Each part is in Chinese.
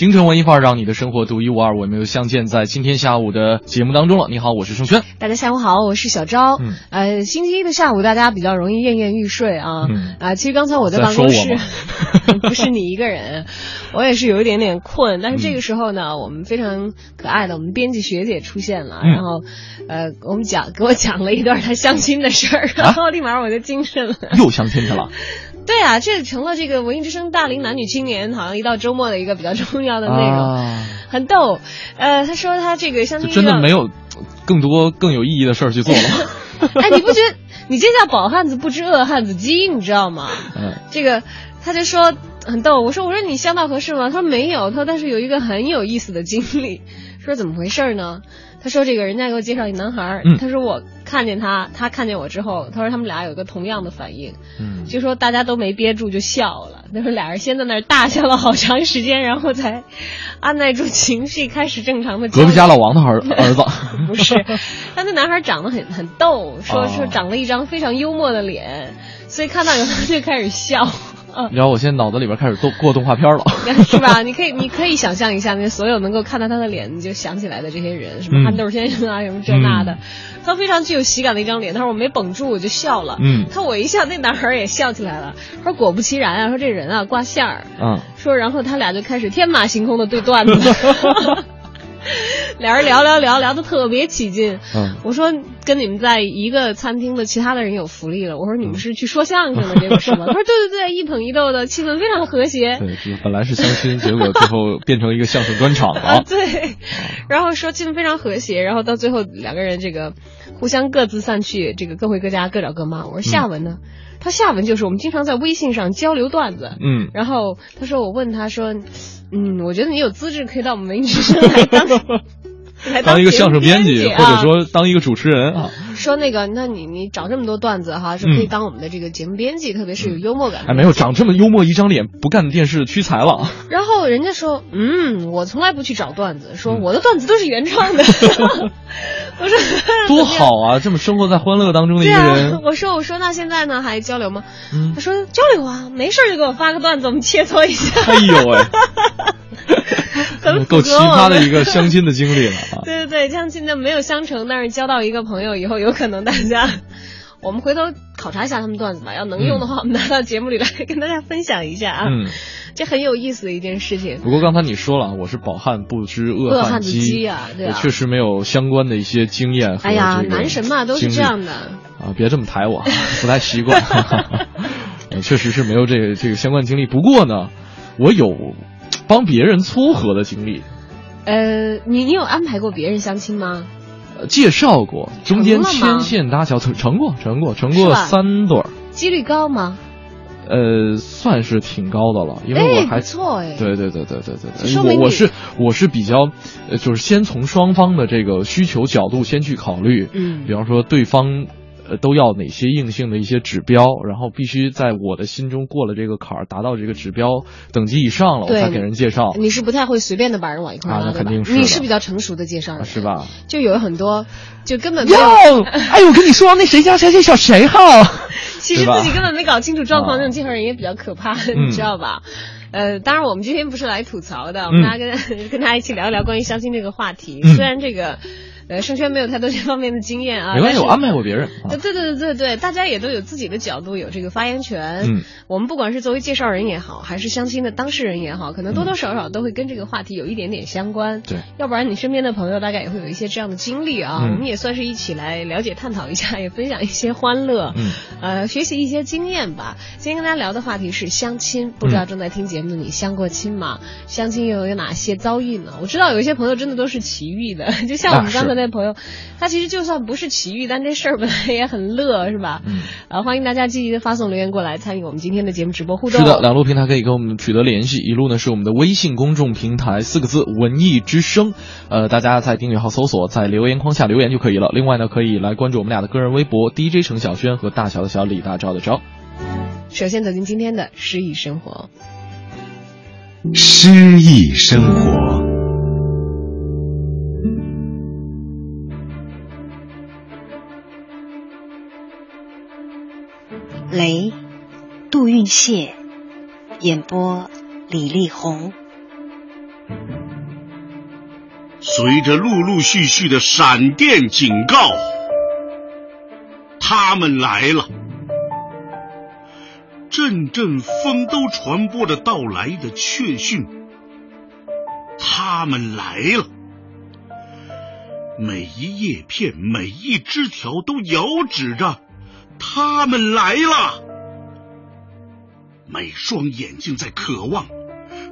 京城文艺范儿，让你的生活独一无二。我们又相见在今天下午的节目当中了。你好，我是盛轩。大家下午好，我是小昭。嗯呃，星期一的下午，大家比较容易奄奄欲睡啊。嗯啊，其实刚才我在在办公室不是你一个人，我也是有一点点困。但是嗯这个时候呢，我们非常可爱的我们编辑学姐出现了，嗯然后呃，我们讲给我讲了一段她相亲的事儿，啊然后立马我就精神了。又相亲去了。对啊，这成了这个文艺之声大龄男女青年好像一到周末的一个比较重要的内容，啊，很逗。呃，他说他这个相就亲真的没有更多更有意义的事儿去做了吗。哎，你不觉得你这叫饱汉子不知饿汉子饥，你知道吗？嗯这个他就说很逗，我说我说你相到合适吗？他说没有，他说但是有一个很有意思的经历，说怎么回事呢？他说这个人家给我介绍一男孩，嗯他说我看见他，他看见我之后，他说他们俩有个同样的反应，嗯，就说大家都没憋住就笑了，他说俩人先在那儿大笑了好长时间，然后才按耐住情绪，开始正常的隔壁家老王的儿儿子。不是，他那男孩长得很很逗，说哦说长了一张非常幽默的脸，所以看到以后他就开始笑，嗯，然后我现在脑子里边开始动过动画片了。是吧？你可以你可以想象一下，那所有能够看到他的脸，你就想起来的这些人，什么嗯憨豆先生啊，什么这那的，他非常具有喜感的一张脸。他说我没绷住，我就笑了。嗯他我一笑，那男孩也笑起来了。他说果不其然啊，说这人啊挂线儿，嗯，说然后他俩就开始天马行空的对段子。俩人聊聊聊聊的特别起劲，嗯我说跟你们在一个餐厅的其他的人有福利了。我说你们是去说相声的，结果是吗？他说对对对，一捧一逗的，气氛非常和谐。对，这本来是相亲，结果最后变成一个相声专场 啊，了。对，然后说气氛非常和谐，然后到最后两个人这个互相各自散去，这个各回各家，各找各妈。我说下文呢？他下文就是我们经常在微信上交流段子，嗯，然后他说我问他说，嗯，我觉得你有资质可以到我们文艺之声来当 来当一个相声编辑，啊。或者说当一个主持人。啊。说那个，那你你找这么多段子哈，是可以嗯当我们的这个节目编辑，特别是有幽默感。哎，没有长这么幽默一张脸，不干电视屈才了。然后人家说，嗯，我从来不去找段子，说嗯我的段子都是原创的。我说 多好啊！这么生活在欢乐当中的一人，，我说我说那现在呢还交流吗？嗯他，说交流啊，没事就给我发个段子，我们切磋一下。哎呦喂，很符合够奇葩的一个相亲的经历了啊！对对对，相亲的没有相成，但是交到一个朋友以后，有可能大家，我们回头考察一下他们段子吧。要能用的话，我们拿到节目里来跟大家分享一下啊。嗯，这很有意思的一件事情。不过刚才你说了，我是饱汉不知饿饿汉子饥饥啊对啊我确实没有相关的一些经验和哎呀，男神嘛都是这样的。啊！别这么抬我，不太习惯。呃确实是没有这个这个相关经历。不过呢，我有帮别人撮合的经历，呃，你你有安排过别人相亲吗？呃介绍过，中间牵线搭桥，成成过，成过，成过三对儿，几率高吗？呃，算是挺高的了，因为哎我还不错哎对对对对对对我我是我是比较，呃，就是先从双方的这个需求角度先去考虑，嗯比方说对方。呃，都要哪些硬性的一些指标，然后必须在我的心中过了这个坎儿，达到这个指标等级以上了，我才给人介绍，你是不太会随便的把人往一块拉，肯定是你是比较成熟的介绍人，是？吧？就有很多，就根本没有，哟，哎，我跟你说，那谁家谁谁小谁好，其实自己根本没搞清楚状况，啊那种介绍人也比较可怕，嗯你知道吧？呃，当然我们今天不是来吐槽的，我们嗯大家跟、跟大家一起聊一聊关于相亲这个话题。嗯虽然这个，呃，盛轩没有太多这方面的经验啊，没关系，我安排过别人。啊对对对对对，大家也都有自己的角度，有这个发言权。嗯，我们不管是作为介绍人也好，还是相亲的当事人也好，可能多多少少都会跟这个话题有一点点相关。对，要不然你身边的朋友大概也会有一些这样的经历啊。嗯我们也算是一起来了解、探讨一下，也分享一些欢乐，嗯，呃，学习一些经验吧。今天跟大家聊的话题是相亲，不知嗯道正在听节目的你相过亲吗？相亲又有哪些遭遇呢？我知道有一些朋友真的都是奇遇的，就像我们刚才的的朋友，他其实就算不是奇遇，但这事儿本来也很乐，是吧？嗯，啊，欢迎大家积极的发送留言过来，参与我们今天的节目直播互动。是的，两路平台可以跟我们取得联系，一路呢是我们的微信公众平台四个字“文艺之声”，呃，大家在订阅号搜索，在留言框下留言就可以了。另外呢，可以来关注我们俩的个人微博 DJ 程小轩和大小的小李大钊的钊。首先走进今天的诗意生活。诗意生活。雷，杜运燮，演播李丽红。随着陆陆续续的闪电警告，他们来了。阵阵风都传播着到来的确讯，他们来了。每一叶片，每一枝条都遥指着他们来了。每双眼睛在渴望，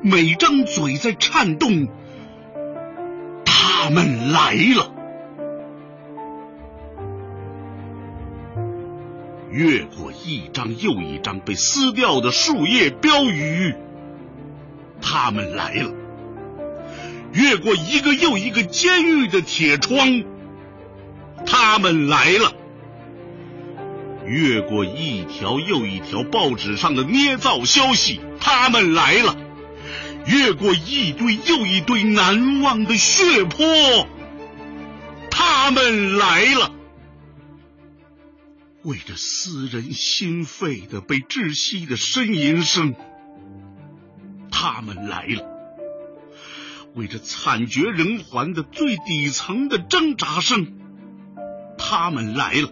每张嘴在颤动。他们来了。越过一张又一张被撕掉的树叶标语，他们来了；越过一个又一个监狱的铁窗，他们来了；越过一条又一条报纸上的捏造消息，他们来了；越过一堆又一堆难忘的血泊，他们来了。为着撕人心肺的被窒息的呻吟声，他们来了；为着惨绝人寰的最底层的挣扎声，他们来了；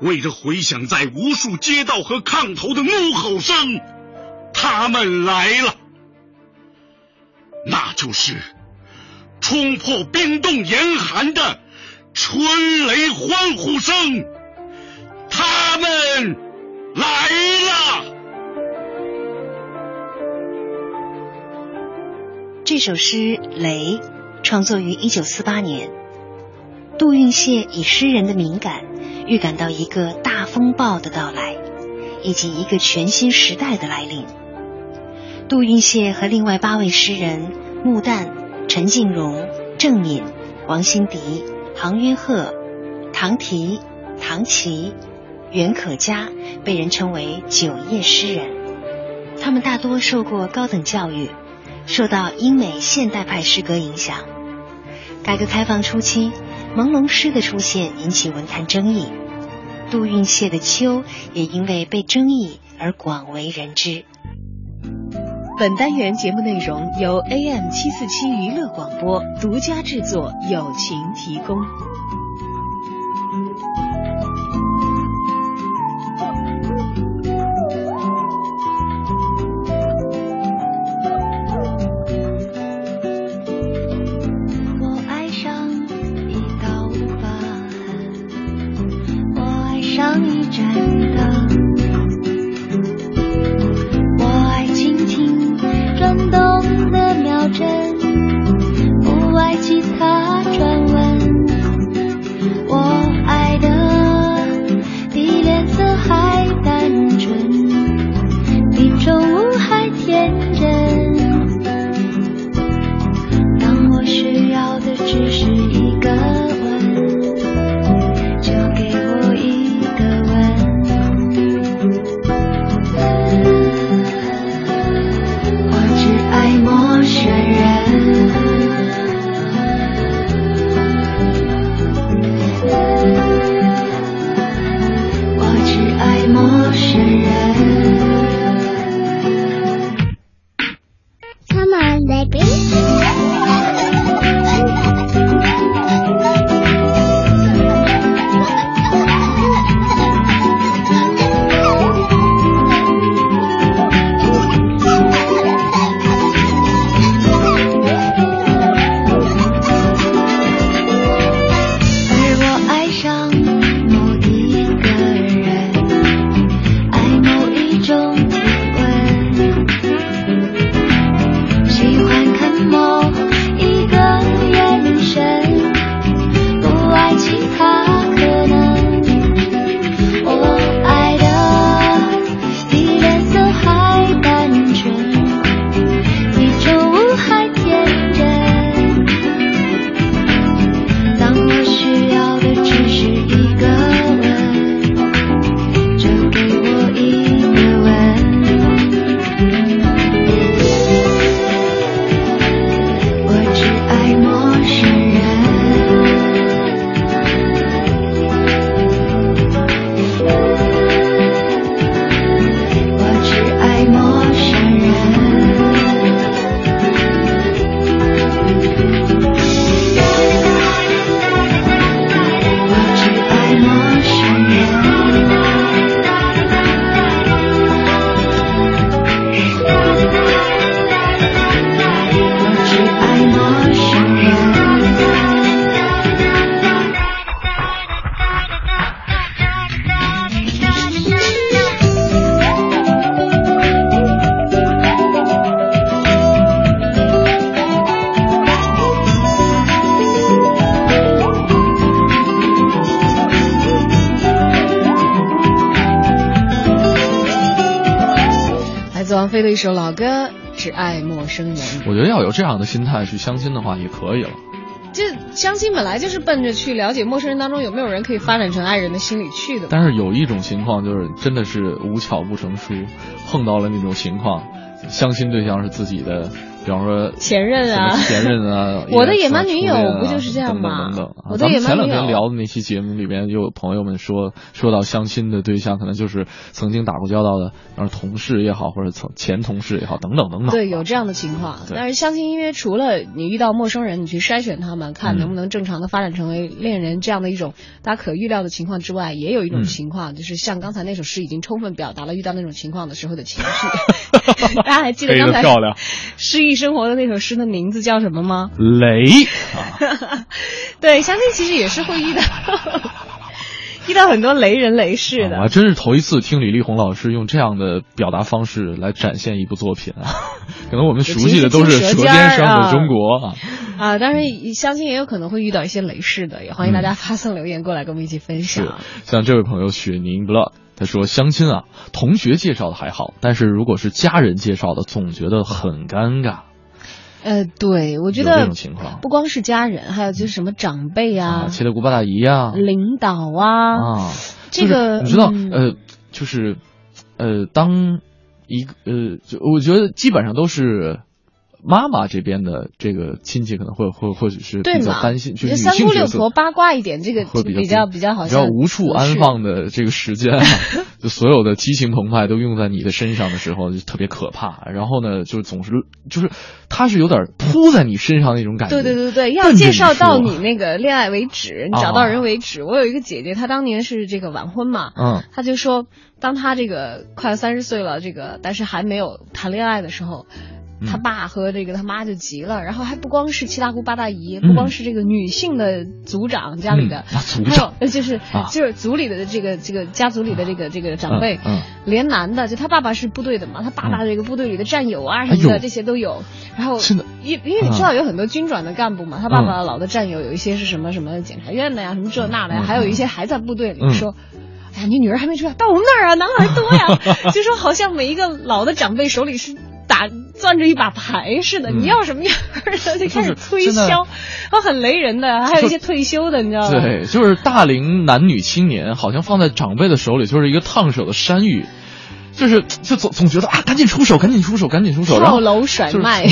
为着回响在无数街道和炕头的怒吼声，他们来了。那就是冲破冰冻严寒的春雷欢呼声。他们来了。这首诗《雷》创作于一九四八年，杜运燮以诗人的敏感预感到一个大风暴的到来，以及一个全新时代的来临。杜运燮和另外八位诗人穆旦、陈静荣、郑敏、王辛迪、杭渊鹤、唐提、唐琪。袁可嘉被人称为“九叶诗人”，他们大多受过高等教育，受到英美现代派诗歌影响。改革开放初期，朦胧诗的出现引起文坛争议，杜运谢的《秋》也因为被争议而广为人知。本单元节目内容由 AM 七四七娱乐广播独家制作，友情提供。我觉得要有这样的心态去相亲的话，也可以了。这相亲本来就是奔着去了解陌生人当中有没有人可以发展成爱人的心理去的。但是有一种情况就是真的是无巧不成书，碰到了那种情况，相亲对象是自己的。比方说前任啊，前任啊，我的野蛮女友不就是这样吗？等等等等。我的野蛮女友。前两天聊的那期节目里边，有朋友们说，说到相亲的对象，可能就是曾经打过交道的，然后同事也好，或者曾前同事也好，等等等等。对，有这样的情况。但是相亲，因为除了你遇到陌生人，你去筛选他们，看能不能正常的发展成为恋人这样的一种大家可预料的情况之外，也有一种情况，就是像刚才那首诗已经充分表达了遇到那种情况的时候的情绪。大家还记得刚才诗意生活的那首诗？的名字叫什么吗？雷。对，相信其实也是会遇到 遇到很多雷人雷事的。我还真是头一次听李丽红老师用这样的表达方式来展现一部作品啊！可能我们熟悉的都是《舌尖上的中国》啊。啊，当然相信也有可能会遇到一些雷事的，也欢迎大家发送留言过来跟我们一起分享。像这位朋友雪宁 blood，他说相亲啊，同学介绍的还好，但是如果是家人介绍的，总觉得很尴尬。呃，对，我觉得这种情况不光是家人，还有就是什么长辈啊，七大姑八大姨啊，领导啊，啊，这个你知道，呃，就是，呃，当一个呃，就我觉得基本上都是。妈妈这边的这个亲戚可能会会或许是比较担心，就是三姑六婆八卦一点，这个会比较比较好像比较无处安放的这个时间，就所有的激情澎湃都用在你的身上的时候，就特别可怕。然后呢，就总是就是他是有点扑在你身上那种感觉。对对对对，要介绍到你那个恋爱为止，你找到人为止。我有一个姐姐，她当年是这个晚婚嘛，嗯，她就说，当她这个快三十岁了，这个但是还没有谈恋爱的时候。他爸和这个他妈就急了，然后还不光是七大姑八大姨，不光是这个女性的族长家里的，还有 就是就是族里的这个这个家族里的这个这个长辈，连男的，就他爸爸是部队的嘛，他爸爸这个部队里的战友啊什么的这些都有，然后因因为你知道有很多军转的干部嘛，他爸爸老的战友有一些是什么什么检察院的呀，什么这那的呀，还有一些还在部队里说，哎呀你女儿还没出来，到我们那儿啊男孩多呀，就说好像每一个老的长辈手里是。打攥着一把牌似的，你要什么样的就开始推销，他很雷人的。还有一些退休的，你知道吗？对，就是大龄男女青年，好像放在长辈的手里就是一个烫手的山芋，就是就总总觉得啊，赶紧出手，赶紧出手，赶紧出手，跳楼甩卖。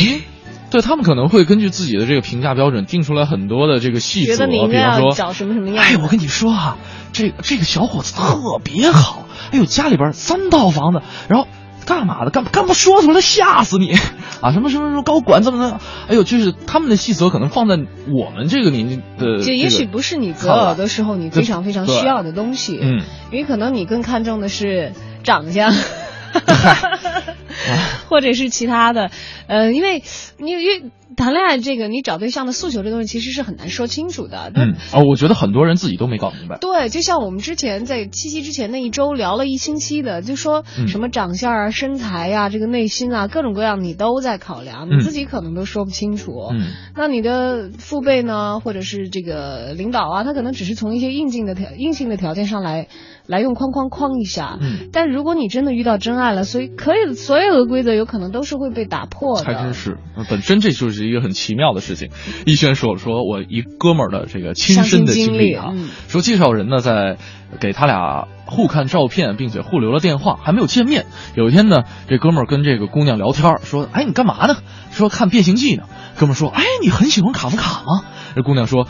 对他们可能会根据自己的这个评价标准定出来很多的这个细则，比方说找什么什么样。哎，我跟你说啊，这这个小伙子特别好，哎呦，家里边三套房子，然后。干嘛的？干干不说出来吓死你 啊！什么什么什么高管怎么的？哎呦，就是他们的细则可能放在我们这个年纪的，就也许不是你择偶的时候你非常非常需要的东西。嗯，因为可能你更看重的是长相。或者是其他的，呃，因为，因为谈恋爱这个，你找对象的诉求这东西其实是很难说清楚的。嗯，哦，我觉得很多人自己都没搞明白。对，就像我们之前在七夕之前那一周聊了一星期的，就说什么长相啊、身材呀、这个内心啊，各种各样你都在考量，你自己可能都说不清楚。嗯，那你的父辈呢，或者是这个领导啊，他可能只是从一些硬性的条、硬性的条件上来。来用框框框一下，嗯，但如果你真的遇到真爱了，所以可以所有的规则有可能都是会被打破的。还真是，本身这就是一个很奇妙的事情。逸轩说说我一哥们儿的这个亲身的经历啊，说介绍人呢在给他俩互看照片，并且互留了电话，还没有见面。有一天呢，这哥们儿跟这个姑娘聊天，说：“哎，你干嘛呢？”说看《变形记》呢。哥们儿说：“哎，你很喜欢卡夫卡吗？”这姑娘说：“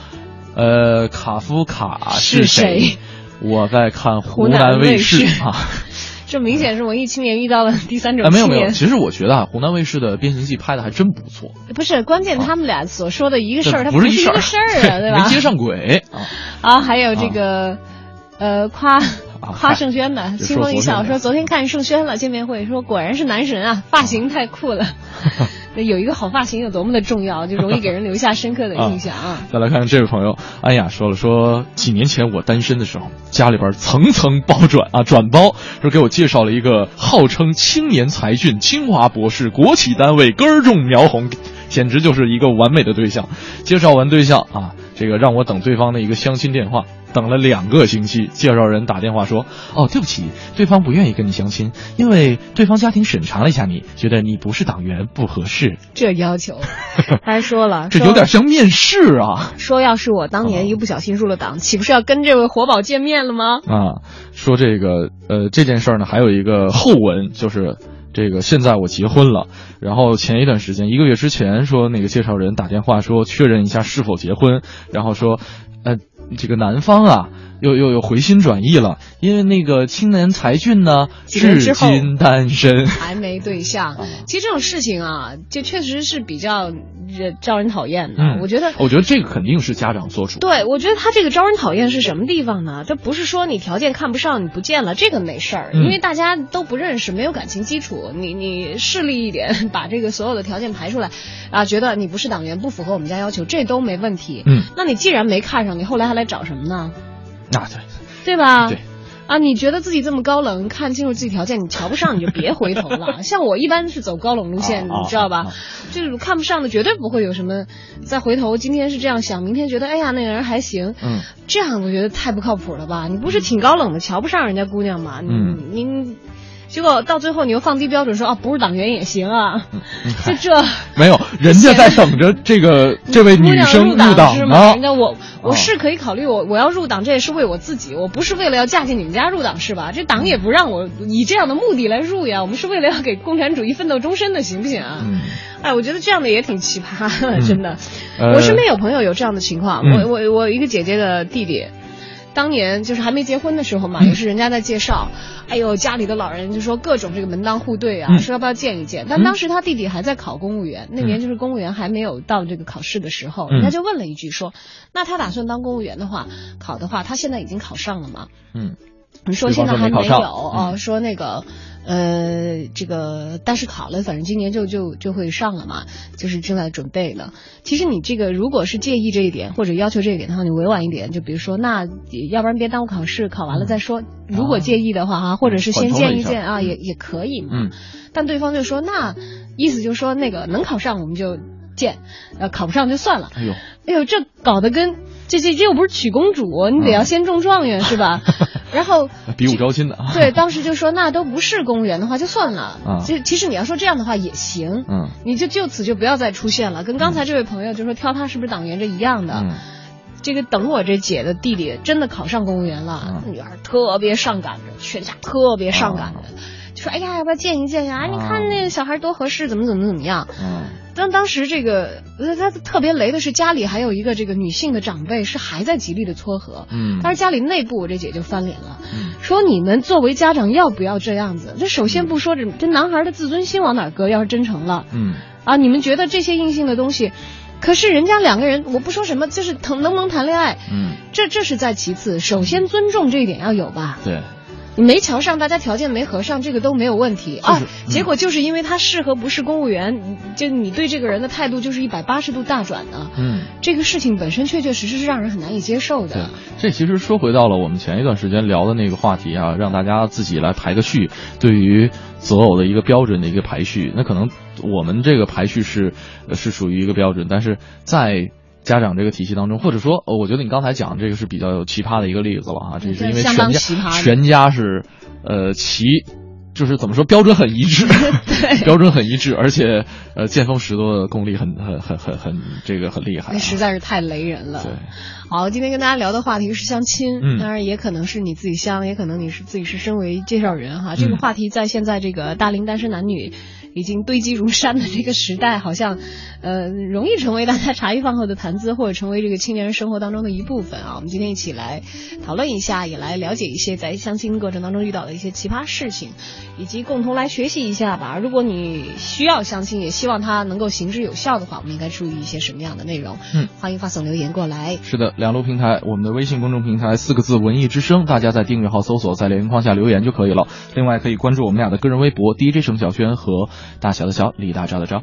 呃，卡夫卡是谁？” 我在看湖南卫视啊，这明显是文艺青年遇到了第三种没有没有，其实我觉得啊，湖南卫视的《变形记》拍的还真不错。不是，关键他们俩所说的一个事儿，它不是一个事儿啊，对吧？没接上轨啊。啊，还有这个，呃，夸夸盛轩的，清风一笑说昨天看盛轩了见面会，说果然是男神啊，发型太酷了。那有一个好发型有多么的重要，就容易给人留下深刻的印象啊！再来看看这位朋友安雅说了，说几年前我单身的时候，家里边层层包转啊，转包说给我介绍了一个号称青年才俊、清华博士、国企单位根儿种苗红，简直就是一个完美的对象。介绍完对象啊，这个让我等对方的一个相亲电话。等了两个星期，介绍人打电话说：“哦，对不起，对方不愿意跟你相亲，因为对方家庭审查了一下你，觉得你不是党员，不合适。”这要求，他还说了，这有点像面试啊。说要是我当年一不小心入了党，岂不是要跟这位活宝见面了吗？啊，说这个呃这件事儿呢，还有一个后文，就是这个现在我结婚了，然后前一段时间一个月之前说那个介绍人打电话说确认一下是否结婚，然后说。这个南方啊，又又又回心转意了，因为那个青年才俊呢，至今单身，还没对象。其实这种事情啊，就确实是比较。招人讨厌的，我觉得，我觉得这个肯定是家长做主。对，我觉得他这个招人讨厌是什么地方呢？这不是说你条件看不上你不见了，这个没事儿，因为大家都不认识，没有感情基础。你你势利一点，把这个所有的条件排出来，啊，觉得你不是党员，不符合我们家要求，这都没问题。嗯，那你既然没看上，你后来还来找什么呢？那对，对吧？对。啊，你觉得自己这么高冷，看清楚自己条件，你瞧不上你就别回头了。像我一般是走高冷路线，你知道吧？就是看不上的绝对不会有什么再回头。今天是这样想，明天觉得哎呀那个人还行，嗯，这样我觉得太不靠谱了吧？你不是挺高冷的，瞧不上人家姑娘吗？嗯，您。结果到最后你又放低标准说啊不是党员也行啊，就这 没有人家在等着这个 这位女生入党吗？人家我我是可以考虑我我要入党，这也是为我自己，我不是为了要嫁进你们家入党是吧？这党也不让我以这样的目的来入呀，我们是为了要给共产主义奋斗终身的，行不行啊？哎，我觉得这样的也挺奇葩的，真的。我身边有朋友有这样的情况，我我我一个姐姐的弟弟。当年就是还没结婚的时候嘛，也是人家在介绍，哎呦家里的老人就说各种这个门当户对啊，说要不要见一见。但当时他弟弟还在考公务员，那年就是公务员还没有到这个考试的时候，人家就问了一句说，那他打算当公务员的话，考的话，他现在已经考上了吗？嗯，你说现在还没有啊？说那个。呃，这个但是考了，反正今年就就就会上了嘛，就是正在准备呢。其实你这个如果是介意这一点或者要求这一点的话，你委婉一点，就比如说，那要不然别耽误考试，考完了再说。如果介意的话哈，或者是先见一见啊，也也可以嘛。嗯。但对方就说，那意思就是说，那个能考上我们就见，呃，考不上就算了。哎呦，哎呦，这搞得跟。这这这又不是娶公主，你得要先中状元是吧？然后比武招亲的。对，当时就说那都不是公务员的话就算了。啊，其其实你要说这样的话也行。嗯，你就就此就不要再出现了，跟刚才这位朋友就说挑他是不是党员这一样的。嗯，这个等我这姐的弟弟真的考上公务员了，女儿特别上赶着，全家特别上赶着，就说哎呀要不要见一见呀？你看那个小孩多合适，怎么怎么怎么样？嗯。当当时这个，他特别雷的是家里还有一个这个女性的长辈是还在极力的撮合，嗯，但是家里内部我这姐就翻脸了，说你们作为家长要不要这样子？这首先不说这这男孩的自尊心往哪搁？要是真成了，嗯，啊，你们觉得这些硬性的东西，可是人家两个人，我不说什么，就是能能不能谈恋爱，嗯，这这是在其次，首先尊重这一点要有吧？对。你没瞧上，大家条件没合上，这个都没有问题啊。结果就是因为他适合不是公务员，就你对这个人的态度就是一百八十度大转的。嗯，这个事情本身确确实实是让人很难以接受的。这其实说回到了我们前一段时间聊的那个话题啊，让大家自己来排个序，对于择偶的一个标准的一个排序。那可能我们这个排序是是属于一个标准，但是在。家长这个体系当中，或者说，我觉得你刚才讲这个是比较有奇葩的一个例子了啊，这是因为全家全家是，呃，齐，就是怎么说标准很一致，标准很一致，而且呃见风使舵的功力很很很很很这个很厉害，那实在是太雷人了。对，好，今天跟大家聊的话题是相亲，嗯，当然也可能是你自己相，也可能你是自己是身为介绍人哈，这个话题在现在这个大龄单身男女。已经堆积如山的这个时代，好像，呃，容易成为大家茶余饭后的谈资，或者成为这个青年人生活当中的一部分啊。我们今天一起来讨论一下，也来了解一些在相亲过程当中遇到的一些奇葩事情，以及共同来学习一下吧。如果你需要相亲，也希望它能够行之有效的话，我们应该注意一些什么样的内容？嗯，欢迎发送留言过来。是的，两路平台，我们的微信公众平台四个字“文艺之声”，大家在订阅号搜索，在留言框下留言就可以了。另外，可以关注我们俩的个人微博 DJ 程小轩和大小的小。李大钊的钊。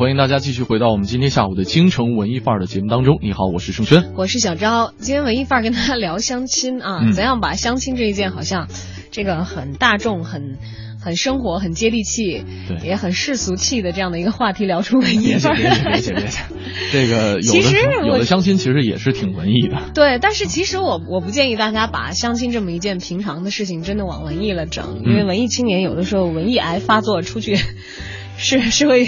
欢迎大家继续回到我们今天下午的京城文艺范儿的节目当中。你好，我是盛轩，我是小昭。今天文艺范儿跟大家聊相亲啊，嗯怎样把相亲这一件好像这个很大众、很很生活、很接地气，对也很世俗气的这样的一个话题聊出文艺别范儿。别别别别别，这个有其实的有的相亲其实也是挺文艺的。对，但是其实我我不建议大家把相亲这么一件平常的事情真的往文艺了整，因为嗯文艺青年有的时候文艺癌发作出去，是是会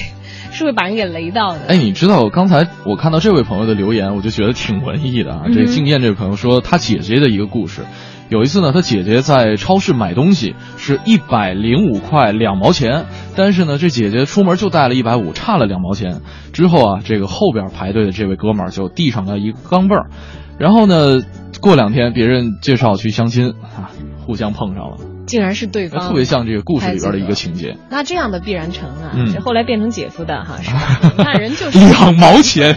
是会把人给雷到的。哎，你知道刚才我看到这位朋友的留言，我就觉得挺文艺的啊。这嗯个敬燕这位朋友说他姐姐的一个故事，有一次呢，他姐姐在超市买东西是一百零五块两毛钱，但是呢，这姐姐出门就带了一百五，差了两毛钱。之后啊，这个后边排队的这位哥们儿就递上了一个钢镚儿，然后呢，过两天别人介绍去相亲啊，互相碰上了，竟然是对方，特别像这个故事里边的一个情节。那这样的必然成啊，嗯这后来变成姐夫的哈，是吧？你看人就是两毛钱，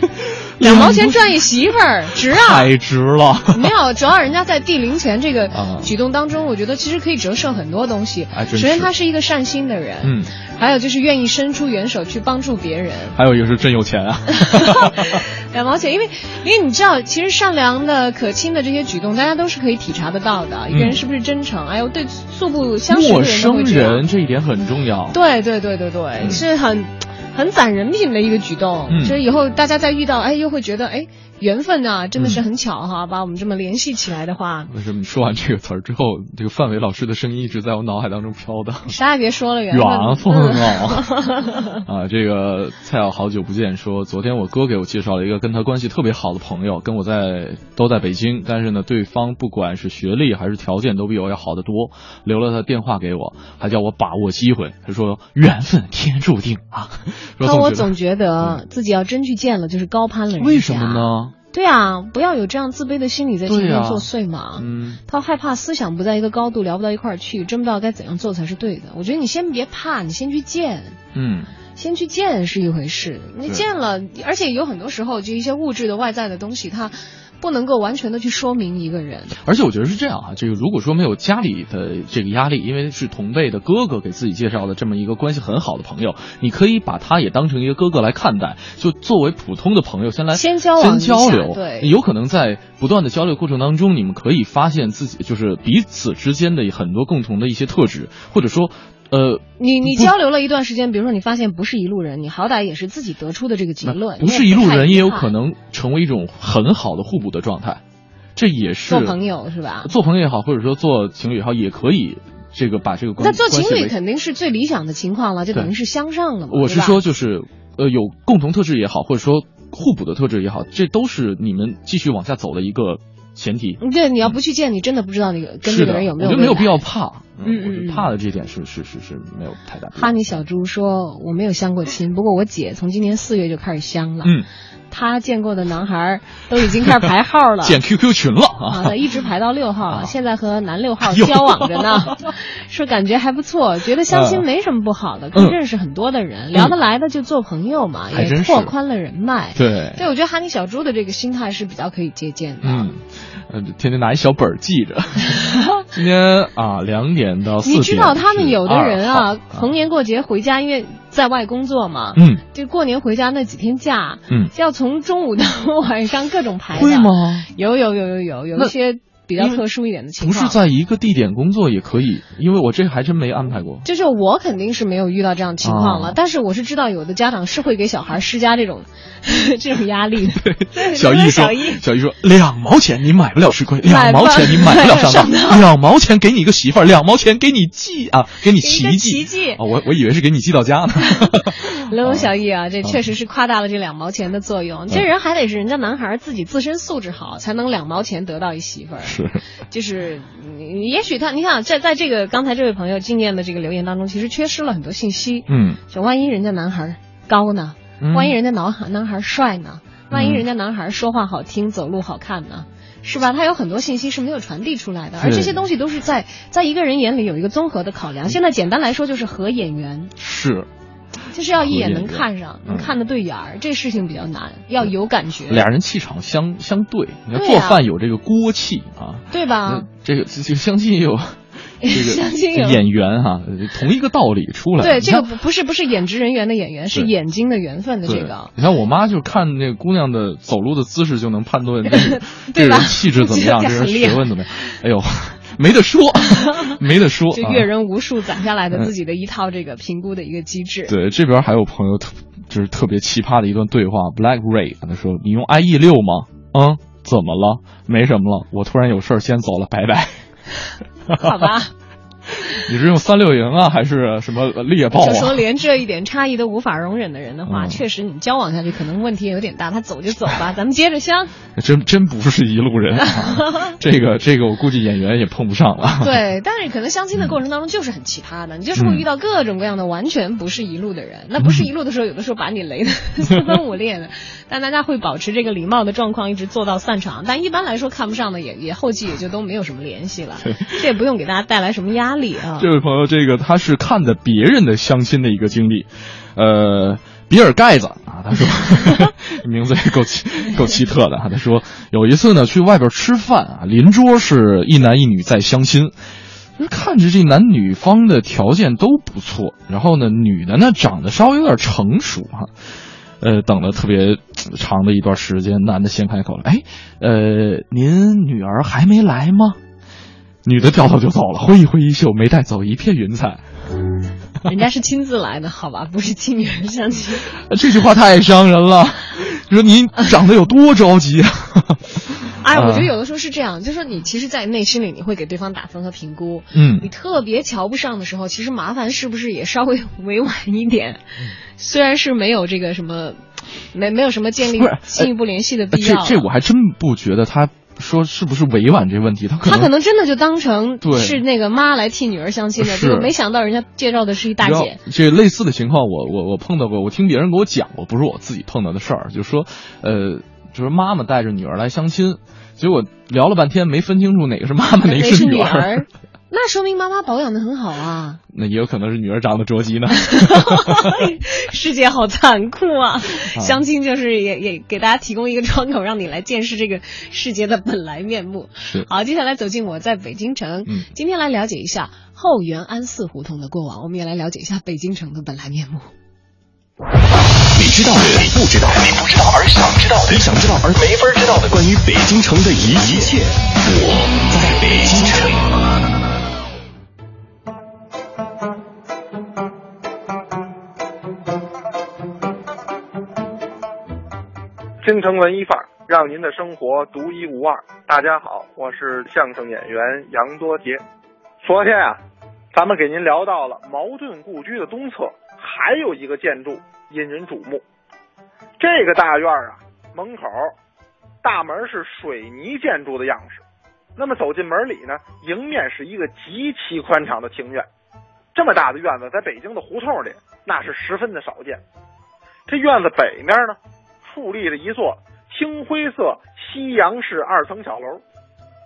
两毛钱赚一媳妇儿，值啊！太值了。没有，主要人家在递零钱这个啊举动当中，我觉得其实可以折射很多东西。首先，他是一个善心的人，嗯，还有就是愿意伸出援手去帮助别人。还有一个是真有钱啊。两毛钱，因为因为你知道，其实善良的、可亲的这些举动，大家都是可以体察得到的。一个人是不是真诚，哎呦，对素不相识的陌人都会生人这一点很重要。对对对对对，嗯是很很攒人品的一个举动。嗯就是以后大家再遇到，哎，又会觉得，哎，缘分啊，真的是很巧哈，把我们这么联系起来的话，为什么你说完这个词儿之后，这个范伟老师的声音一直在我脑海当中飘荡？啥也别说了，缘缘分！啊，这个蔡晓好久不见说，昨天我哥给我介绍了一个跟他关系特别好的朋友，跟我在都在北京，但是呢，对方不管是学历还是条件都比我要好得多，留了他电话给我，还叫我把握机会。他说缘分天注定啊。说可我总觉得自己要真去见了，就是高攀了人家。为什么？呢？对啊，不要有这样自卑的心理在前对啊面作祟嘛。嗯，他害怕思想不在一个高度，聊不到一块儿去，真不知道该怎样做才是对的。我觉得你先别怕，你先去见。嗯，先去见是一回事，你见了，而且有很多时候，就一些物质的外在的东西，它不能够完全的去说明一个人。而且我觉得是这样啊，这个如果说没有家里的这个压力，因为是同辈的哥哥给自己介绍的这么一个关系很好的朋友，你可以把他也当成一个哥哥来看待，就作为普通的朋友先来先交往先交流，对有可能在不断的交流过程当中，你们可以发现自己就是彼此之间的很多共同的一些特质，或者说。呃，你你交流了一段时间，比如说你发现不是一路人，你好歹也是自己得出的这个结论，不是一路人，也有可能成为一种很好的互补的状态，这也是做朋友是吧？做朋友也好，或者说做情侣也好，也可以这个把这个关那做情侣肯定是最理想的情况了，就等于是相上了嘛。我是说，就是呃，有共同特质也好，或者说互补的特质也好，这都是你们继续往下走的一个前提。对，你要不去见，你真的不知道那个跟这个人有没有未来我觉得没有必要怕。嗯嗯我怕的这点是是是是没有太大。哈尼小猪说我没有相过亲，不过我姐从今年四月就开始相了。嗯，他见过的男孩都已经开始排号了，建 QQ 群了啊，一直排到六号了，现在和男六号 交往着呢，说感觉还不错，觉得相亲没什么不好的，可以认识很多的人，聊得来的就做朋友嘛，也拓宽了人脉。对，对，我觉得哈尼小猪的这个心态是比较可以借鉴的。嗯，呃，天天拿一小本记着。今天啊，两点到四点。你知道他们有的人啊，逢年过节回家，因为在外工作嘛，嗯，就过年回家那几天假，嗯，要从中午到晚上各种排。会吗？有有有有有有一些。比较特殊一点的情况，不是在一个地点工作也可以，因为我这还真没安排过。就是我肯定是没有遇到这样情况了，但是我是知道有的家长是会给小孩施加这种 这种压力。对，小易说，小易说，两毛钱你买不了吃亏，两毛钱你买不了上当，两毛钱给你一个媳妇儿，两毛钱给你寄啊，给你奇迹奇迹啊！我我以为是给你寄到家呢。龙小易啊，这确实是夸大了这两毛钱的作用。这人还得是人家男孩自己自身素质好，才能两毛钱得到一媳妇儿。是，就是，也许他，你看，在在这个刚才这位朋友经验的这个留言当中，其实缺失了很多信息。嗯，就万一人家男孩高呢？万一人家男孩男孩帅呢？万一人家男孩说话好听，走路好看呢？是吧？他有很多信息是没有传递出来的，而这些东西都是在在一个人眼里有一个综合的考量。现在简单来说就是合眼缘。是。就是要一眼能看上，能看得对眼儿，这事情比较难，要有感觉。俩人气场相相对，你要做饭有这个锅气啊，对吧？这个这个相亲也有 这个演员哈，同一个道理出来。对，这个不不是不是演职人员的演员，是眼睛的缘分的这个。你看我妈就看那姑娘的走路的姿势就能判断这 人气质怎么样，这人学问怎么样。哎呦。没得说，没得说，就阅人无数攒下来的自己的一套这个评估的一个机制。对，这边还有朋友特就是特别奇葩的一段对话，Black Ray 他说：“你用 IE 六吗？嗯，怎么了？没什么了，我突然有事儿先走了，拜拜。”好吧。你是用三六零啊，还是什么猎豹啊？就说连这一点差异都无法容忍的人的话，确实你交往下去可能问题有点大。他走就走吧，咱们接着相。真真不是一路人，这个这个我估计演员也碰不上了。对，但是可能相亲的过程当中就是很奇葩的，你就是会遇到各种各样的完全不是一路的人。那不是一路的时候，有的时候把你雷的四分五裂的。但大家会保持这个礼貌的状况，一直做到散场。但一般来说看不上的也也后期也就都没有什么联系了。这也不用给大家带来什么压力啊。这位朋友，这个他是看的别人的相亲的一个经历，呃，比尔盖子啊，他说 名字也够奇够奇特的哈。他说有一次呢，去外边吃饭啊，邻桌是一男一女在相亲，看着这男女方的条件都不错，然后呢，女的呢长得稍微有点成熟哈，呃，等了特别长的一段时间，男的先开口了，哎，呃，您女儿还没来吗？女的掉头就走了，挥一挥衣袖，没带走一片云彩。人家是亲自来的，好吧，不是替女儿相亲。这句话太伤人了。说您长得有多着急啊？哎，我觉得有的时候是这样，就是说你其实，在内心里你会给对方打分和评估。嗯。你特别瞧不上的时候，其实麻烦是不是也稍微委婉一点？虽然是没有这个什么，没没有什么建立进一步联系的必要。这这我还真不觉得他。说是不是委婉这问题？他可能他可能真的就当成是那个妈来替女儿相亲的，结果没想到人家介绍的是一大姐。这类似的情况，我我我碰到过，我听别人给我讲过，不是我自己碰到的事儿。就是说，呃，就是妈妈带着女儿来相亲，结果聊了半天没分清楚哪个是妈妈，哪个是女儿。那说明妈妈保养的很好啊。那也有可能是女儿长得着急呢。世界好残酷啊！相亲就是也也给大家提供一个窗口，让你来见识这个世界的本来面目。好，接下来走进我在北京城。嗯，今天来了解一下后元安寺胡同的过往，我们也来了解一下北京城的本来面目。你知道的，你不知道，你不知道而想知道的，你想知道而没法知道的，关于北京城的一切，我在北京城。京城文艺范儿，让您的生活独一无二。大家好，我是相声演员杨多杰。昨天啊，咱们给您聊到了茅盾故居的东侧，还有一个建筑引人瞩目。这个大院啊，门口大门是水泥建筑的样式。那么走进门里呢，迎面是一个极其宽敞的庭院。这么大的院子，在北京的胡同里那是十分的少见。这院子北面呢？矗立着一座青灰色西洋式二层小楼，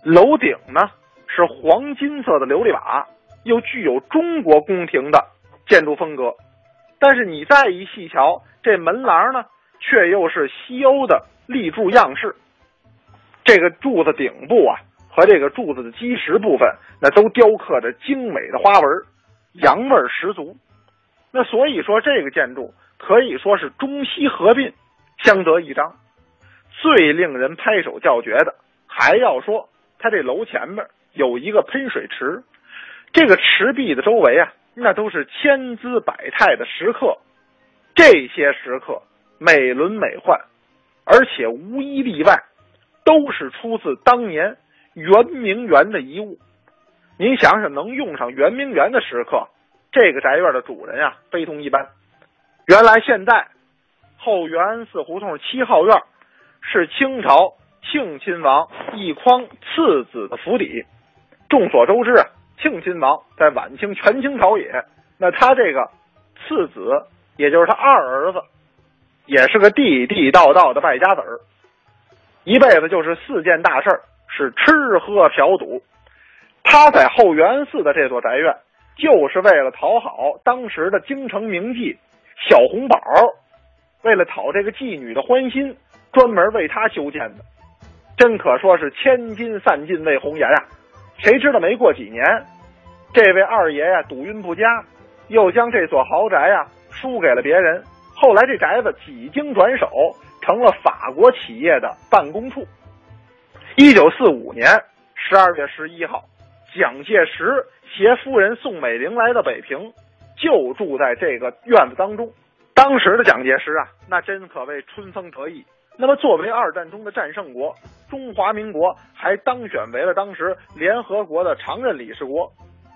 楼顶呢是黄金色的琉璃瓦，又具有中国宫廷的建筑风格。但是你再一细瞧，这门廊呢，却又是西欧的立柱样式。这个柱子顶部啊，和这个柱子的基石部分，那都雕刻着精美的花纹，洋味十足。那所以说，这个建筑可以说是中西合并，相得益彰。最令人拍手叫绝的，还要说它这楼前面有一个喷水池，这个池壁的周围啊。那都是千姿百态的石刻，这些石刻美轮美奂，而且无一例外都是出自当年圆明园的遗物。您想想，能用上圆明园的石刻，这个宅院的主人啊，非同一般。原来现在后元寺胡同七号院是清朝庆亲王奕匡次子的府邸。众所周知啊。庆亲王在晚清权倾朝野，那他这个次子，也就是他二儿子，也是个地地道道的败家子儿，一辈子就是四件大事儿是吃喝嫖赌。他在后元寺的这座宅院，就是为了讨好当时的京城名妓小红宝，为了讨这个妓女的欢心，专门为她修建的，真可说是千金散尽为红颜啊！谁知道没过几年，这位二爷呀赌运不佳，又将这所豪宅呀输给了别人。后来这宅子几经转手，成了法国企业的办公处。一九四五年十二月十一号，蒋介石携夫人宋美龄来到北平，就住在这个院子当中。当时的蒋介石啊，那真可谓春风得意。那么，作为二战中的战胜国，中华民国还当选为了当时联合国的常任理事国。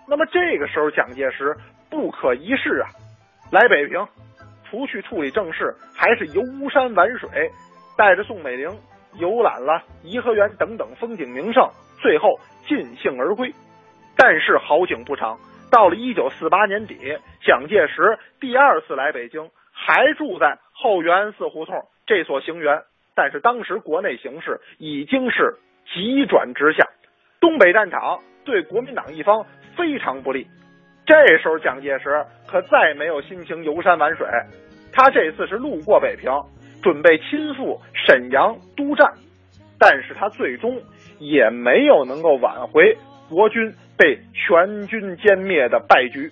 那么这个时候，蒋介石不可一世啊，来北平，除去处理政事，还是游山玩水，带着宋美龄游览了颐和园等等风景名胜，最后尽兴而归。但是好景不长，到了一九四八年底，蒋介石第二次来北京，还住在后园寺胡同这所行园。但是当时国内形势已经是急转直下，东北战场对国民党一方非常不利。这时候蒋介石可再没有心情游山玩水，他这次是路过北平，准备亲赴沈阳督战，但是他最终也没有能够挽回国军被全军歼灭的败局。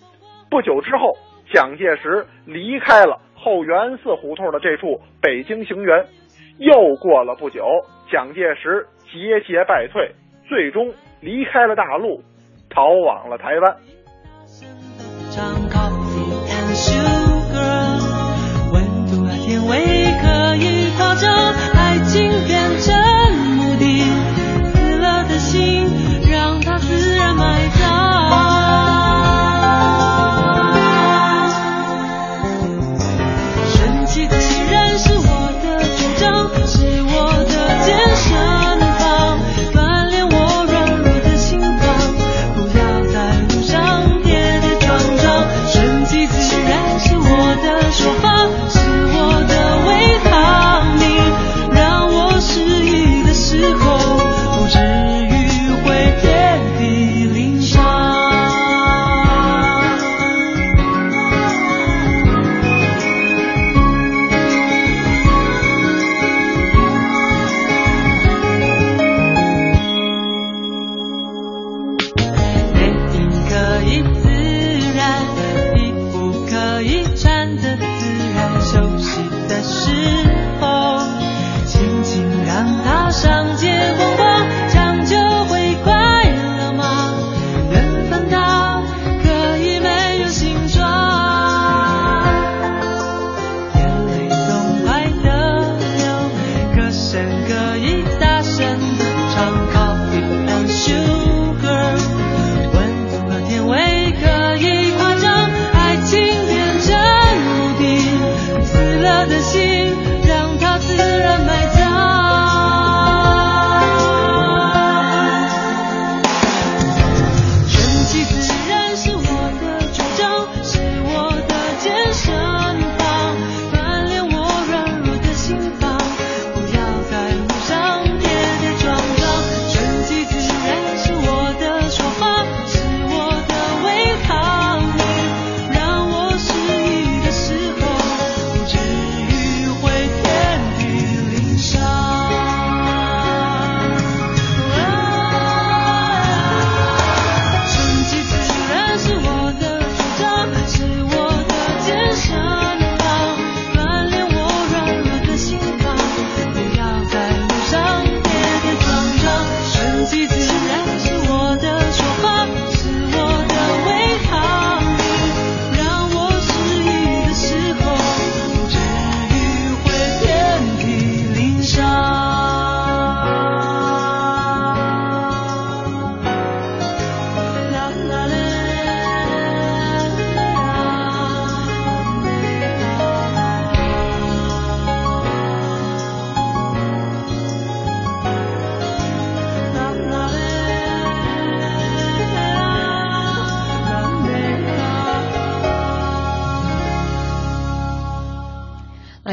不久之后，蒋介石离开了后元寺胡同的这处北京行园。又过了不久，蒋介石节节败退，最终离开了大陆，逃往了台湾。爱情变成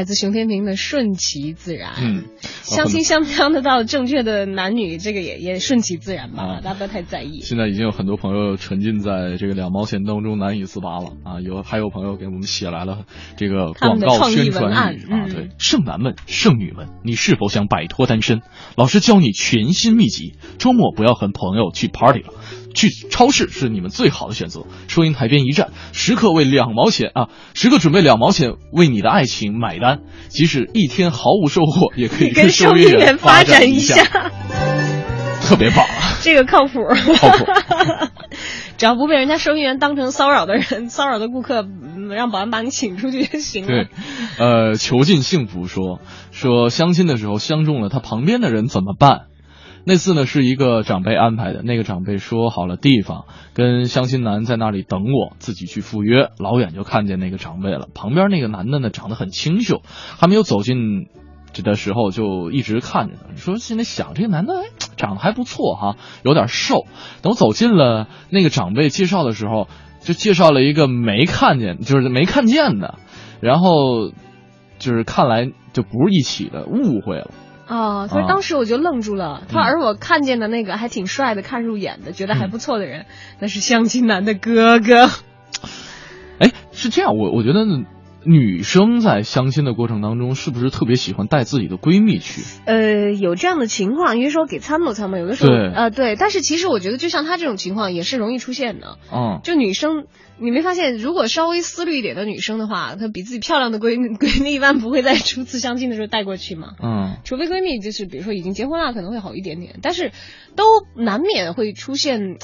自熊天平的顺其自然。嗯，相亲相不相得到正确的男女，这个也也顺其自然吧，大家不要太在意。现在已经有很多朋友沉浸在这个两毛钱当中难以自拔了啊！有还有朋友给我们写来了这个广告宣传语啊，对，剩男们、剩女们，你是否想摆脱单身？老师教你全新秘籍，周末不要和朋友去 party 了。去超市是你们最好的选择。收银台边一站，时刻为两毛钱啊，时刻准备两毛钱为你的爱情买单。即使一天毫无收获，也可以跟收银员发展一下。特别棒啊！这个靠谱，靠谱。只要不被人家收银员当成骚扰的人，骚扰的顾客，让保安把你请出去就行了。对，呃，囚禁幸福说说相亲的时候相中了他旁边的人怎么办？那次呢是一个长辈安排的，那个长辈说好了地方，跟相亲男在那里等我，自己去赴约。老远就看见那个长辈了，旁边那个男的呢长得很清秀，还没有走进的时候就一直看着他。说现在想这个男的哎长得还不错哈，有点瘦。等走近了，那个长辈介绍的时候就介绍了一个没看见，就是没看见的，然后就是看来就不是一起的，误会了。哦，所以当时我就愣住了。他而我看见的那个还挺帅的，看入眼的，觉得还不错的人，那是相亲男的哥哥。哎，是这样，我我觉得女生在相亲的过程当中，是不是特别喜欢带自己的闺蜜去？呃，有这样的情况，因为说给参谋参谋，有的时候呃对，但是其实我觉得，就像她这种情况也是容易出现的。嗯，就女生。你没发现，如果稍微思虑一点的女生的话，她比自己漂亮的闺蜜 闺蜜一般不会在初次相亲的时候带过去嘛？嗯，除非闺蜜就是比如说已经结婚了，可能会好一点点，但是都难免会出现，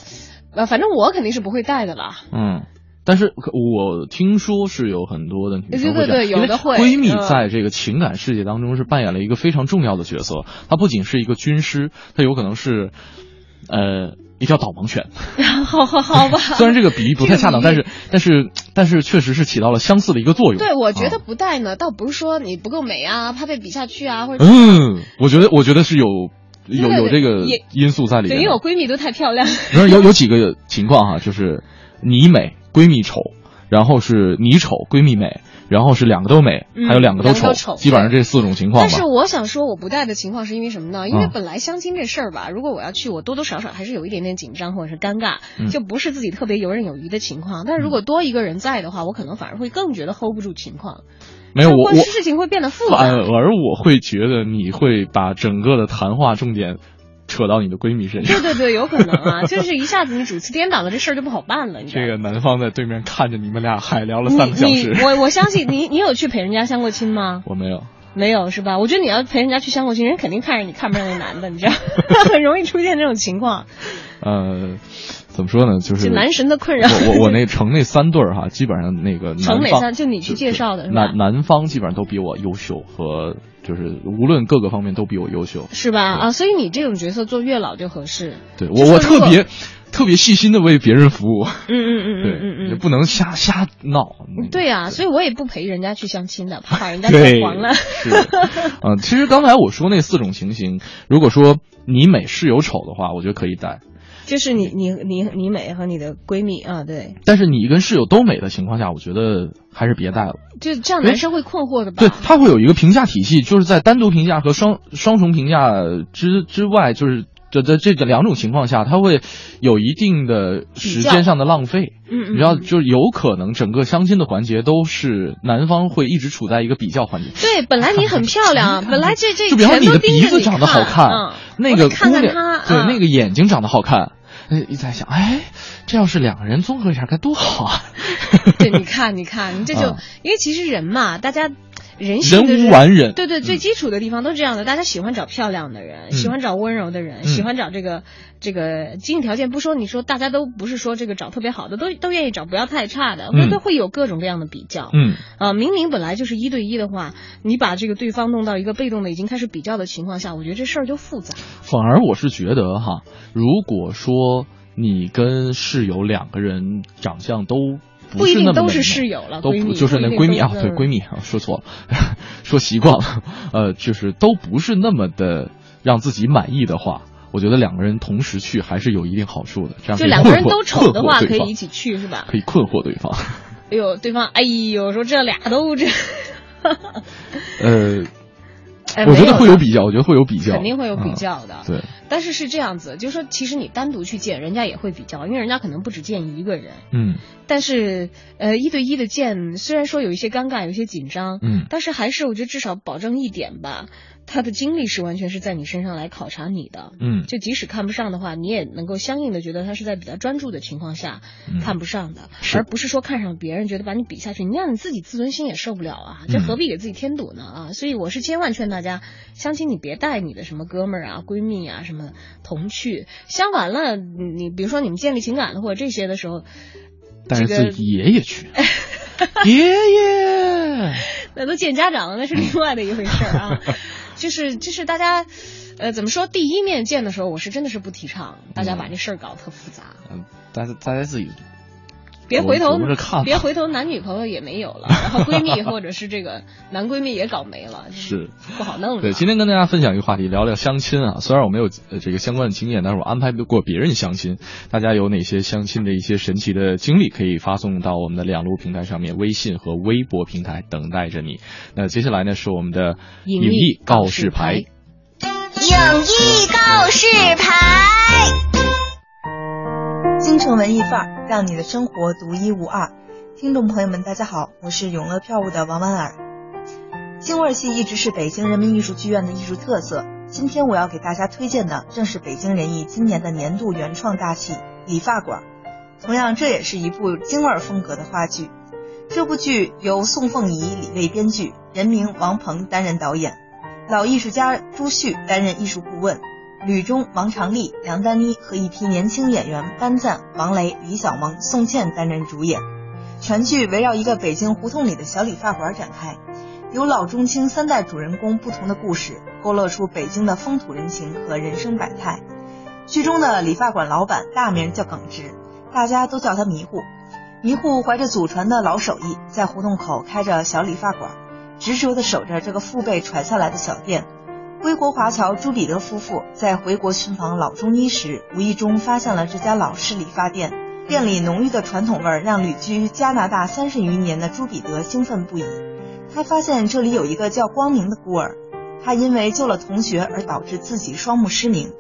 呃，反正我肯定是不会带的啦。嗯，但是我听说是有很多的女生会对有的会。闺蜜在这个情感世界当中是扮演了一个非常重要的角色，她不仅是一个军师，她有可能是，呃。一条导盲犬，好好好吧。虽然这个比喻不太恰当，但是但是但是确实是起到了相似的一个作用。对，我觉得不带呢，倒不是说你不够美啊，怕被比下去啊，或者嗯，我觉得我觉得是有有有这个因素在里面。因为我闺蜜都太漂亮。有有几个情况哈，就是你美，闺蜜丑，然后是你丑，闺蜜美。然后是两个都美，还有两个都丑，基本上这四种情况但是我想说，我不带的情况是因为什么呢？因为本来相亲这事儿吧，如果我要去，我多多少少还是有一点点紧张或者是尴尬，就不是自己特别游刃有余的情况。但是如果多一个人在的话，我可能反而会更觉得 hold 不住情况。没有我，我事情会变得复杂。反而我会觉得你会把整个的谈话重点。扯到你的闺蜜身上，对对对，有可能啊，就是一下子你主次颠倒了，这事儿就不好办了。你这个男方在对面看着你们俩海聊了三个小时，我我相信你，你有去陪人家相过亲吗？我没有，没有是吧？我觉得你要陪人家去相过亲，人肯定看着你看不上那男的，你知道，很 容易出现这种情况。呃。怎么说呢？就是男神的困扰。我我我那成那三对儿哈，基本上那个成哪三？就你去介绍的，男男方基本上都比我优秀，和就是无论各个方面都比我优秀，是吧？啊，所以你这种角色做月老就合适。对我我特别特别细心的为别人服务。嗯嗯嗯嗯嗯嗯，也不能瞎瞎闹。对呀，所以我也不陪人家去相亲的，怕把人家惹黄了。是。嗯，其实刚才我说那四种情形，如果说你美是有丑的话，我觉得可以带。就是你你你你美和你的闺蜜啊，对。但是你跟室友都美的情况下，我觉得还是别带了。就这样，男生会困惑的吧？对他会有一个评价体系，就是在单独评价和双双重评价之之外，就是这这这两种情况下，他会有一定的时间上的浪费。嗯嗯。你知道，就是有可能整个相亲的环节都是男方会一直处在一个比较环节。对，本来你很漂亮，本来这这就比方你的鼻子长得好看，那个姑娘对那个眼睛长得好看。一在想，哎，这要是两个人综合一下该多好啊！对，你看，你看，你这就因为其实人嘛，大家人性人无完人，对对，最基础的地方都是这样的。大家喜欢找漂亮的人，喜欢找温柔的人，喜欢找这个这个经济条件不说，你说大家都不是说这个找特别好的，都都愿意找不要太差的，那都会有各种各样的比较。嗯啊，明明本来就是一对一的话，你把这个对方弄到一个被动的已经开始比较的情况下，我觉得这事儿就复杂。反而我是觉得哈，如果说。你跟室友两个人长相都不是那么都是室友了，都不就是那闺蜜啊，对闺蜜啊，说错了，说习惯了，呃，就是都不是那么的让自己满意的话，我觉得两个人同时去还是有一定好处的，这样就两个人都丑的话可以一起去是吧？可以困惑对方。哎呦，对方，哎呦，说这俩都这。呃。我觉得会有比较，我觉得会有比较，肯定会有比较的。对，但是是这样子，就是说，其实你单独去见人家也会比较，因为人家可能不只见一个人。嗯。但是，呃，一对一的见，虽然说有一些尴尬，有一些紧张，嗯，但是还是我觉得至少保证一点吧。他的精力是完全是在你身上来考察你的，嗯，就即使看不上的话，你也能够相应的觉得他是在比较专注的情况下看不上的，而不是说看上别人觉得把你比下去，你让你自己自尊心也受不了啊，这何必给自己添堵呢啊？所以我是千万劝大家，相亲你别带你的什么哥们儿啊、闺蜜啊、什么同去，相反了，你比如说你们建立情感的或者这些的时候，带着自己爷爷去，爷爷，那都见家长了，那是另外的一回事啊。就是就是大家，呃，怎么说？第一面见的时候，我是真的是不提倡大家把这事儿搞特复杂。嗯，但是大家自己别回头，别回头，男女朋友也没有了，然后闺蜜或者是这个 男闺蜜也搞没了，是不好弄。对，今天跟大家分享一个话题，聊聊相亲啊。虽然我没有这个相关的经验，但是我安排过别人相亲。大家有哪些相亲的一些神奇的经历，可以发送到我们的两路平台上面，微信和微博平台等待着你。那接下来呢，是我们的影艺告示牌。影艺告示牌。京城文艺范儿，让你的生活独一无二。听众朋友们，大家好，我是永乐票务的王婉儿。京味戏一直是北京人民艺术剧院的艺术特色。今天我要给大家推荐的，正是北京人艺今年的年度原创大戏《理发馆》。同样，这也是一部京味风格的话剧。这部剧由宋凤仪、李卫编剧，人名王鹏担任导演，老艺术家朱旭担任艺术顾问。吕中、王长利、梁丹妮和一批年轻演员班赞、王雷、李小萌、宋茜担任主演。全剧围绕一个北京胡同里的小理发馆展开，由老中青三代主人公不同的故事，勾勒出北京的风土人情和人生百态。剧中的理发馆老板大名叫耿直，大家都叫他迷糊。迷糊怀着祖传的老手艺，在胡同口开着小理发馆，执着地守着这个父辈传下来的小店。归国华侨朱彼得夫妇在回国寻访老中医时，无意中发现了这家老式理发店。店里浓郁的传统味儿让旅居加拿大三十余年的朱彼得兴奋不已。他发现这里有一个叫光明的孤儿，他因为救了同学而导致自己双目失明。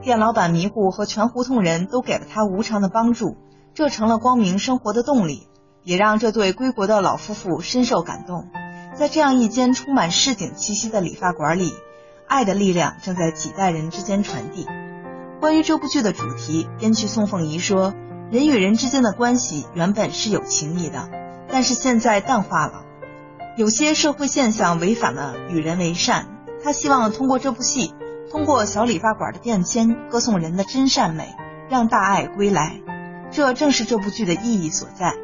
店老板迷糊和全胡同人都给了他无偿的帮助，这成了光明生活的动力，也让这对归国的老夫妇深受感动。在这样一间充满市井气息的理发馆里。爱的力量正在几代人之间传递。关于这部剧的主题，编剧宋凤仪说：“人与人之间的关系原本是有情谊的，但是现在淡化了。有些社会现象违反了与人为善。他希望通过这部戏，通过小理发馆的变迁，歌颂人的真善美，让大爱归来。这正是这部剧的意义所在。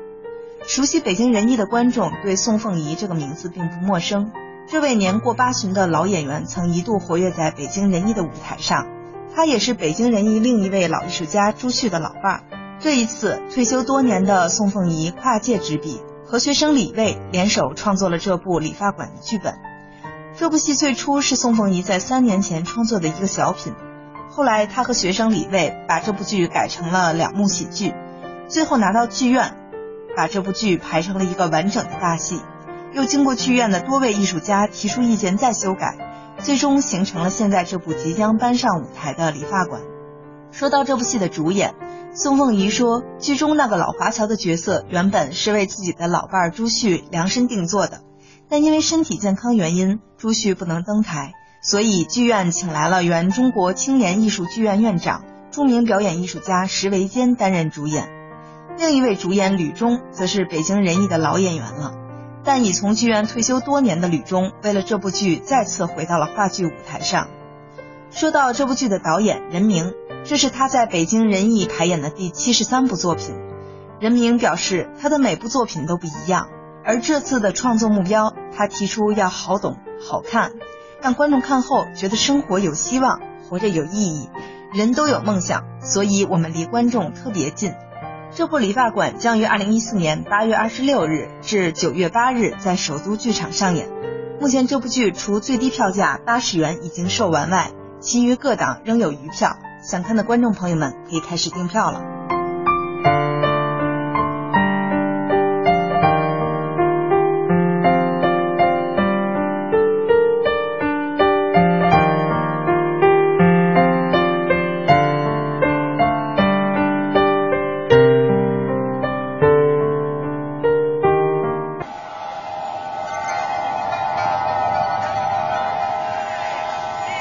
熟悉北京人艺的观众对宋凤仪这个名字并不陌生。”这位年过八旬的老演员曾一度活跃在北京人艺的舞台上，他也是北京人艺另一位老艺术家朱旭的老伴儿。这一次，退休多年的宋凤仪跨界执笔，和学生李卫联手创作了这部《理发馆》的剧本。这部戏最初是宋凤仪在三年前创作的一个小品，后来他和学生李卫把这部剧改成了两幕喜剧，最后拿到剧院，把这部剧排成了一个完整的大戏。又经过剧院的多位艺术家提出意见再修改，最终形成了现在这部即将搬上舞台的理发馆。说到这部戏的主演，宋凤仪说，剧中那个老华侨的角色原本是为自己的老伴朱旭量身定做的，但因为身体健康原因，朱旭不能登台，所以剧院请来了原中国青年艺术剧院院长、著名表演艺术家石维坚担任主演。另一位主演吕中，则是北京人艺的老演员了。但已从剧院退休多年的吕中，为了这部剧再次回到了话剧舞台上。说到这部剧的导演任明，这是他在北京人艺排演的第七十三部作品。任明表示，他的每部作品都不一样，而这次的创作目标，他提出要好懂、好看，让观众看后觉得生活有希望，活着有意义，人都有梦想，所以我们离观众特别近。这部理发馆将于二零一四年八月二十六日至九月八日在首都剧场上演。目前这部剧除最低票价八十元已经售完外，其余各档仍有余票。想看的观众朋友们可以开始订票了。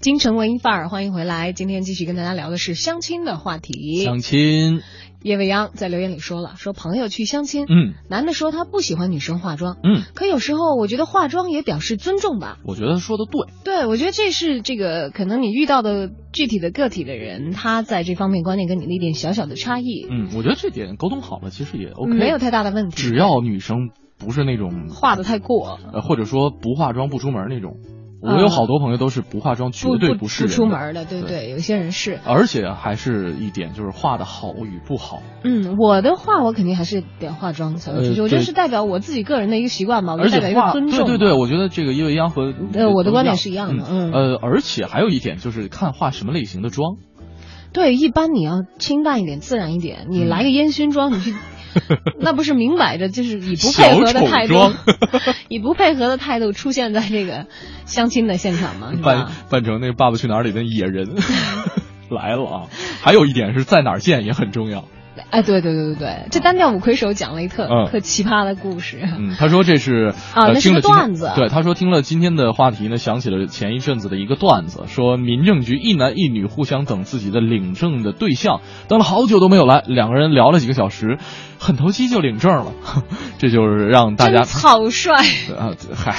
京城文艺范儿，欢迎回来。今天继续跟大家聊的是相亲的话题。相亲，叶未央在留言里说了，说朋友去相亲，嗯，男的说他不喜欢女生化妆，嗯，可有时候我觉得化妆也表示尊重吧。我觉得说的对，对，我觉得这是这个可能你遇到的具体的个体的人，他在这方面观念跟你的一点小小的差异。嗯，我觉得这点沟通好了，其实也 OK，没有太大的问题。只要女生不是那种化的太过，呃，或者说不化妆不出门那种。我有好多朋友都是不化妆，绝对不是不出门的，对对，有些人是。而且还是一点，就是画的好与不好。嗯，我的话我肯定还是得化妆才会出去，我觉得是代表我自己个人的一个习惯嘛，而且代表一个尊重。对对对，我觉得这个因为央和呃我的观点是一样的。嗯呃，而且还有一点就是看化什么类型的妆。对，一般你要清淡一点、自然一点，你来个烟熏妆，你去。那不是明摆着就是以不配合的态度，以不配合的态度出现在这个相亲的现场吗？扮扮成那个《爸爸去哪儿》里的野人 来了啊！还有一点是在哪儿见也很重要。哎，对对对对对，这单调五魁首讲了一特特奇葩的故事。嗯，他说这是啊，那是个段子。对，他说听了今天的话题呢，想起了前一阵子的一个段子，说民政局一男一女互相等自己的领证的对象，等了好久都没有来，两个人聊了几个小时，很投机就领证了，这就是让大家草率啊！嗨，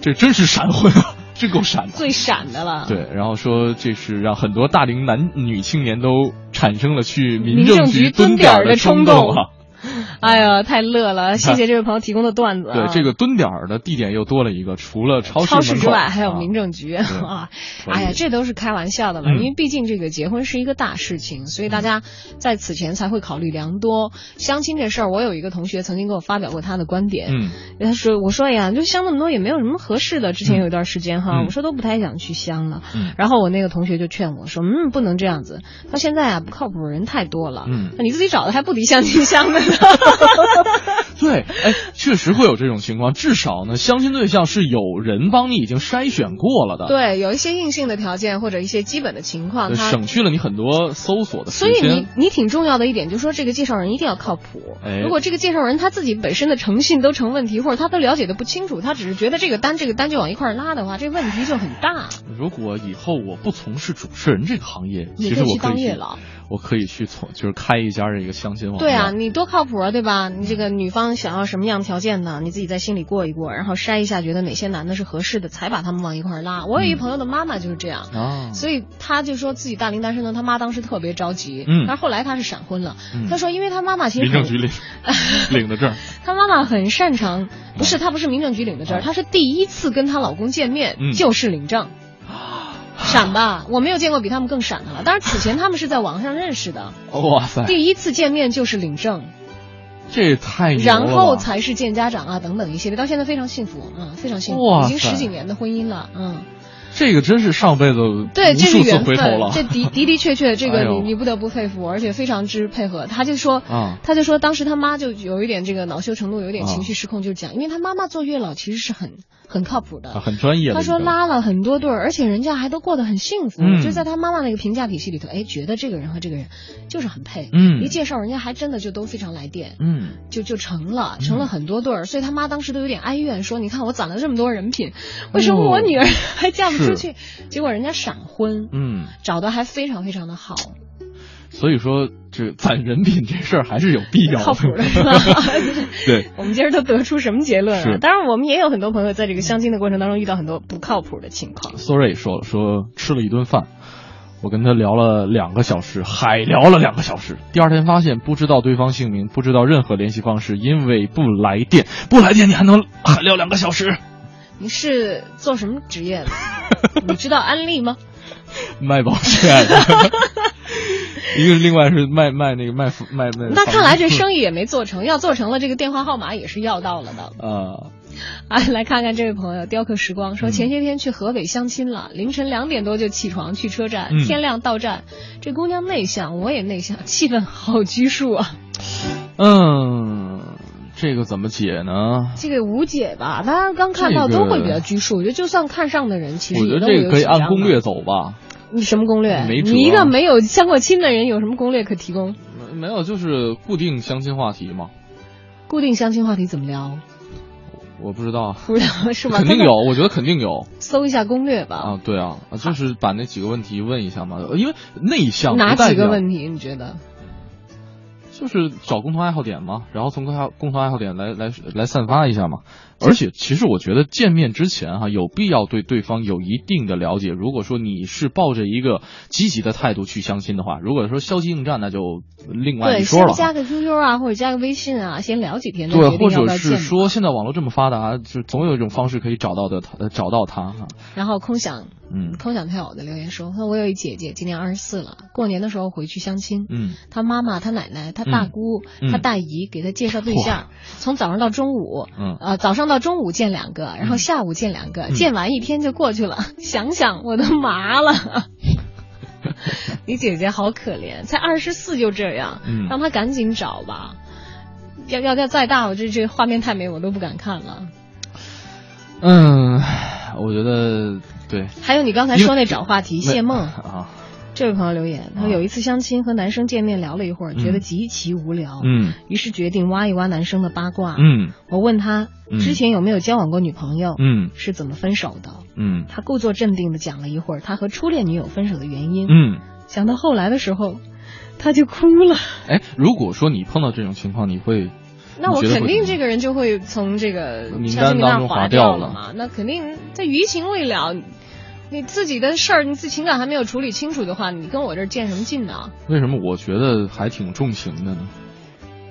这真是闪婚啊！真够闪的，最闪的了。对，然后说这是让很多大龄男女青年都产生了去民政局蹲点的冲动啊。哎呀，太乐了！谢谢这位朋友提供的段子。对，这个蹲点儿的地点又多了一个，除了超市之外，还有民政局啊。哎呀，这都是开玩笑的了，因为毕竟这个结婚是一个大事情，所以大家在此前才会考虑良多。相亲这事儿，我有一个同学曾经给我发表过他的观点。嗯，他说：“我说呀，就相那么多也没有什么合适的。之前有一段时间哈，我说都不太想去相了。然后我那个同学就劝我说：嗯，不能这样子。到现在啊，不靠谱的人太多了。嗯，你自己找的还不敌相亲相的呢。” 对，哎，确实会有这种情况。至少呢，相亲对象是有人帮你已经筛选过了的。对，有一些硬性的条件或者一些基本的情况，省去了你很多搜索的时间。所以你你挺重要的一点就是说，这个介绍人一定要靠谱。哎，如果这个介绍人他自己本身的诚信都成问题，或者他都了解的不清楚，他只是觉得这个单这个单就往一块拉的话，这问题就很大。如果以后我不从事主持人这个行业，其实我可以当月老。我可以去从就是开一家这个相亲网。对啊，你多靠谱啊，对吧？你这个女方想要什么样条件呢？你自己在心里过一过，然后筛一下，觉得哪些男的是合适的，才把他们往一块拉。我有一朋友的妈妈就是这样啊，所以他就说自己大龄单身呢，他妈当时特别着急，嗯，但是后来他是闪婚了。他说，因为他妈妈其实民政局领领的证，他妈妈很擅长，不是他不是民政局领的证，他是第一次跟她老公见面就是领证。闪吧，我没有见过比他们更闪的了。当然，此前他们是在网上认识的。哇塞！第一次见面就是领证，这也太然后才是见家长啊等等一系列，到现在非常幸福，嗯，非常幸福，已经十几年的婚姻了，嗯。这个真是上辈子对，这是缘分。这的的的确确，这个你你不得不佩服，而且非常之配合。他就说，他就说当时他妈就有一点这个恼羞成怒，有点情绪失控，就讲，因为他妈妈做月老其实是很。很靠谱的，很专业。他说拉了很多对儿，而且人家还都过得很幸福。就在他妈妈那个评价体系里头，哎，觉得这个人和这个人就是很配。嗯，一介绍人家还真的就都非常来电。嗯，就就成了，成了很多对儿。所以他妈当时都有点哀怨，说：“你看我攒了这么多人品，为什么我女儿还嫁不出去？”结果人家闪婚，嗯，找的还非常非常的好。所以说，这攒人品这事儿还是有必要的，靠谱的？对，我们今儿都得出什么结论了？当然，我们也有很多朋友在这个相亲的过程当中遇到很多不靠谱的情况。Sorry 说了，说吃了一顿饭，我跟他聊了两个小时，海聊了两个小时。第二天发现不知道对方姓名，不知道任何联系方式，因为不来电，不来电你还能海聊两个小时？你是做什么职业的？你知道安利吗？卖保险。一个另外是卖卖那个卖卖卖。那看来这生意也没做成，要做成了，这个电话号码也是要到了的。啊。啊，来看看这位朋友雕刻时光说，前些天去河北相亲了，凌晨两点多就起床去车站，天亮到站。这姑娘内向，我也内向，气氛好拘束啊。嗯，这个怎么解呢？这个无解吧，大家刚看到都会比较拘束。我觉得就算看上的人，其实我觉得这个可以按攻略走吧。你什么攻略？你一个没有相过亲的人，有什么攻略可提供？没没有，就是固定相亲话题嘛。固定相亲话题怎么聊？我不知道，不知道是吗？肯定有，我觉得肯定有。搜一下攻略吧。啊，对啊，就是把那几个问题问一下嘛，因为内向哪几个问题？你觉得？就是找共同爱好点嘛，然后从共共同爱好点来来来散发一下嘛。而且，其实我觉得见面之前哈，有必要对对方有一定的了解。如果说你是抱着一个积极的态度去相亲的话，如果说消极应战，那就另外一说了。加个 QQ 啊，或者加个微信啊，先聊几天。对，或者是说现在网络这么发达，就总有一种方式可以找到的，他找到他哈。然后空想，嗯，空想跳的留言说，说我有一姐姐，今年二十四了，过年的时候回去相亲，嗯，她妈妈、她奶奶、她大姑、她大姨给她介绍对象，从早上到中午，嗯，呃，早上到中午见两。个，然后下午见两个，见完一天就过去了。想想我都麻了。你姐姐好可怜，才二十四就这样，嗯让她赶紧找吧。要要要再大，我这这画面太美，我都不敢看了。嗯，我觉得对。还有你刚才说那找话题，谢梦。啊。这位朋友留言，他有一次相亲和男生见面聊了一会儿，觉得极其无聊，嗯，于是决定挖一挖男生的八卦，嗯，我问他之前有没有交往过女朋友，嗯，是怎么分手的，嗯，他故作镇定的讲了一会儿他和初恋女友分手的原因，嗯，想到后来的时候，他就哭了。哎，如果说你碰到这种情况，你会，那我肯定这个人就会从这个名单当中划掉了嘛，那肯定在余情未了。你自己的事儿，你自己情感还没有处理清楚的话，你跟我这儿见什么劲呢？为什么我觉得还挺重情的呢？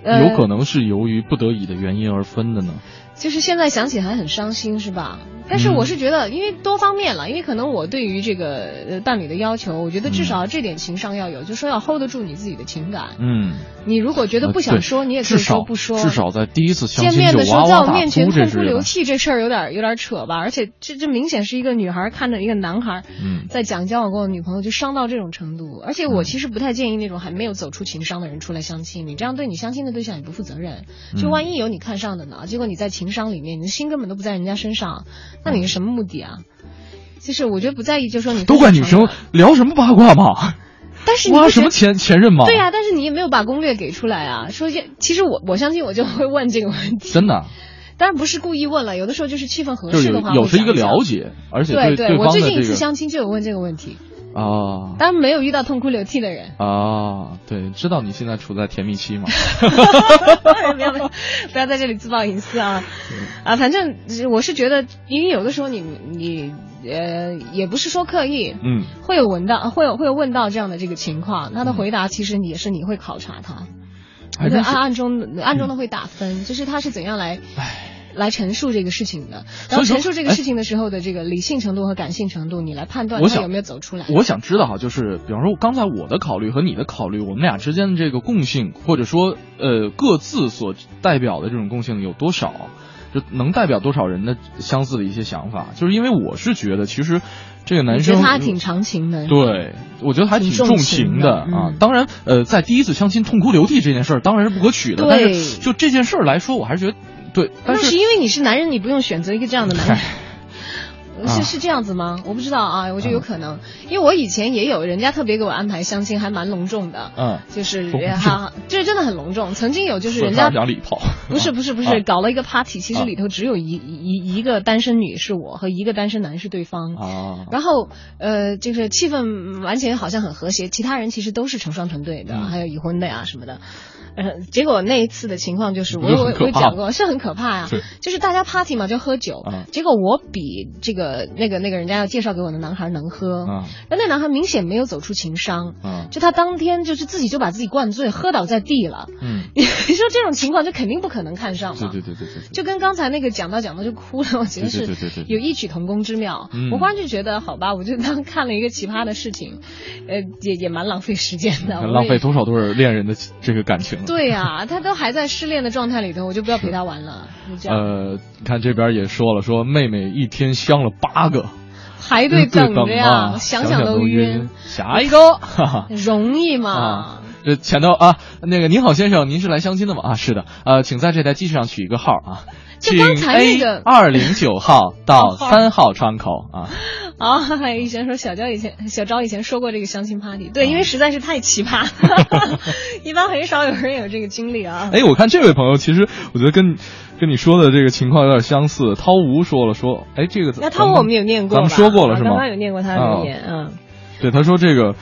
有可能是由于不得已的原因而分的呢？就是现在想起还很伤心，是吧？但是我是觉得，因为多方面了，因为可能我对于这个伴侣的要求，我觉得至少这点情商要有，就说要 hold 得住你自己的情感。嗯。你如果觉得不想说，你也可以说不说。至少在第一次见面的时候，在我面前痛哭流涕，这事儿有点有点扯吧？而且这这明显是一个女孩看着一个男孩，在讲交往过的女朋友，就伤到这种程度。而且我其实不太建议那种还没有走出情商的人出来相亲，你这样对你相亲的对象也不负责任。就万一有你看上的呢？结果你在情伤里面，你的心根本都不在人家身上，那你是什么目的啊？其实我觉得不在意，就说你都怪女生聊什么八卦嘛。但是挖什么前前任吗？对呀，但是你也没有把攻略给出来啊。说其实我我相信我就会问这个问题。真的？当然不是故意问了，有的时候就是气氛合适的话，有是一个了解，而且对对我最近一次相亲就有问这个问题。啊，当然没有遇到痛哭流涕的人哦。对，知道你现在处在甜蜜期吗？不要不要不要在这里自曝隐私啊！啊，反正我是觉得，因为有的时候你你。呃，也不是说刻意，嗯，会有问到，会有会有问到这样的这个情况，他的回答其实也是你会考察他，对，暗暗中暗中的会打分，就是他是怎样来来陈述这个事情的，然后陈述这个事情的时候的这个理性程度和感性程度，你来判断他有没有走出来。我想知道哈，就是比方说刚才我的考虑和你的考虑，我们俩之间的这个共性，或者说呃各自所代表的这种共性有多少？就能代表多少人的相似的一些想法，就是因为我是觉得，其实这个男生他挺长情的，对，我觉得还挺重情的啊。当然，呃，在第一次相亲痛哭流涕这件事儿当然是不可取的，但是就这件事儿来说，我还是觉得对。但是因为你是男人，你不用选择一个这样的男人。是是这样子吗？我不知道啊，我觉得有可能，因为我以前也有人家特别给我安排相亲，还蛮隆重的，嗯，就是哈，就是真的很隆重。曾经有就是人家讲礼炮，不是不是不是，搞了一个 party，其实里头只有一一一个单身女是我和一个单身男是对方，啊，然后呃，就是气氛完全好像很和谐，其他人其实都是成双成对的，还有已婚的呀什么的。呃，结果那一次的情况就是，我我我讲过，是很可怕呀。就是大家 party 嘛，就喝酒。结果我比这个那个那个人家要介绍给我的男孩能喝。嗯。那那男孩明显没有走出情商。嗯。就他当天就是自己就把自己灌醉，喝倒在地了。嗯。你说这种情况就肯定不可能看上嘛？对对对对对。就跟刚才那个讲到讲到就哭了，我觉得是有异曲同工之妙。嗯。我忽然就觉得，好吧，我就当看了一个奇葩的事情，呃，也也蛮浪费时间的。浪费多少对恋人的这个感情？对呀，他都还在失恋的状态里头，我就不要陪他玩了。呃，你看这边也说了，说妹妹一天相了八个，排队等着呀，想想都晕。下一个，容易吗？这前头啊，那个您好先生，您是来相亲的吗？啊，是的。呃，请在这台机器上取一个号啊，请 A 二零九号到三号窗口啊。啊，以前说小娇以前小昭以前说过这个相亲 party，对，因为实在是太奇葩，一般很少有人有这个经历啊。哎，我看这位朋友，其实我觉得跟跟你说的这个情况有点相似。涛吴说了说，哎，这个那涛吴我们有念过，咱们说过了是吗？刚刚有念过他的留言，嗯。对，他说这个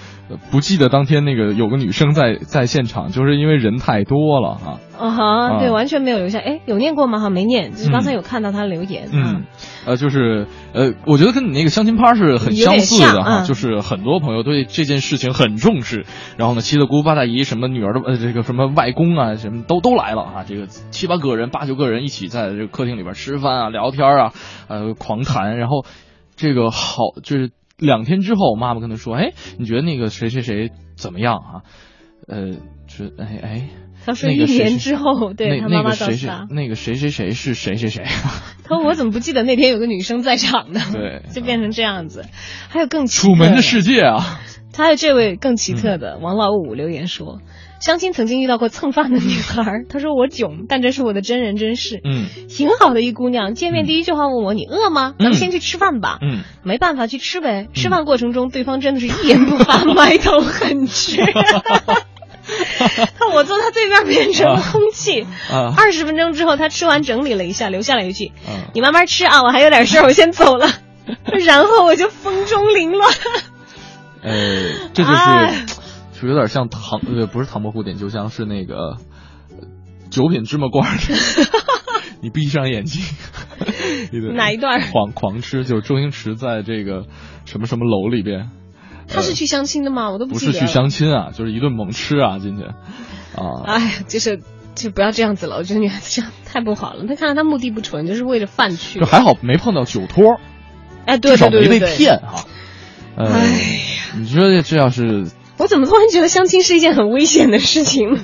不记得当天那个有个女生在在现场，就是因为人太多了哈。啊哈，对，完全没有留下。哎，有念过吗？哈，没念，就是刚才有看到他留言。嗯，呃，就是呃，我觉得跟你那个相亲趴是很相似的哈，就是很多朋友对这件事情很重视，然后呢，七大姑八大姨什么女儿的呃这个什么外公啊什么都都来了啊，这个七八个人八九个人一起在这个客厅里边吃饭啊聊天啊，呃狂谈，然后这个好就是。两天之后，妈妈跟他说：“哎，你觉得那个谁谁谁怎么样啊？呃，是哎哎，他说一年之后，对他妈妈告诉他，那个谁谁谁是谁谁谁。他说我怎么不记得那天有个女生在场呢？对，就变成这样子。还有更楚门的世界啊！他有这位更奇特的王老五留言说。”相亲曾经遇到过蹭饭的女孩，她说我囧，但这是我的真人真事。嗯，挺好的一姑娘，见面第一句话问我你饿吗？咱们先去吃饭吧。嗯，没办法去吃呗。吃饭过程中，对方真的是一言不发，埋头狠吃。看我坐他对面变成空气。二十分钟之后，他吃完整理了一下，留下了一句：“你慢慢吃啊，我还有点事儿，我先走了。”然后我就风中凌乱。呃，这就是。就有点像唐呃不是唐伯虎点秋香是那个九品芝麻官 你闭上眼睛，哪一段狂狂吃？就是周星驰在这个什么什么楼里边，他是去相亲的吗？我都不是去相亲啊，就是一顿猛吃啊进去啊。哎，就是就不要这样子了，我觉得女孩子这样太不好了。他看来他目的不纯，就是为了饭去。就还好没碰到酒托，哎，对对对对，没被骗哈。哎呀，你说这要是。我怎么突然觉得相亲是一件很危险的事情？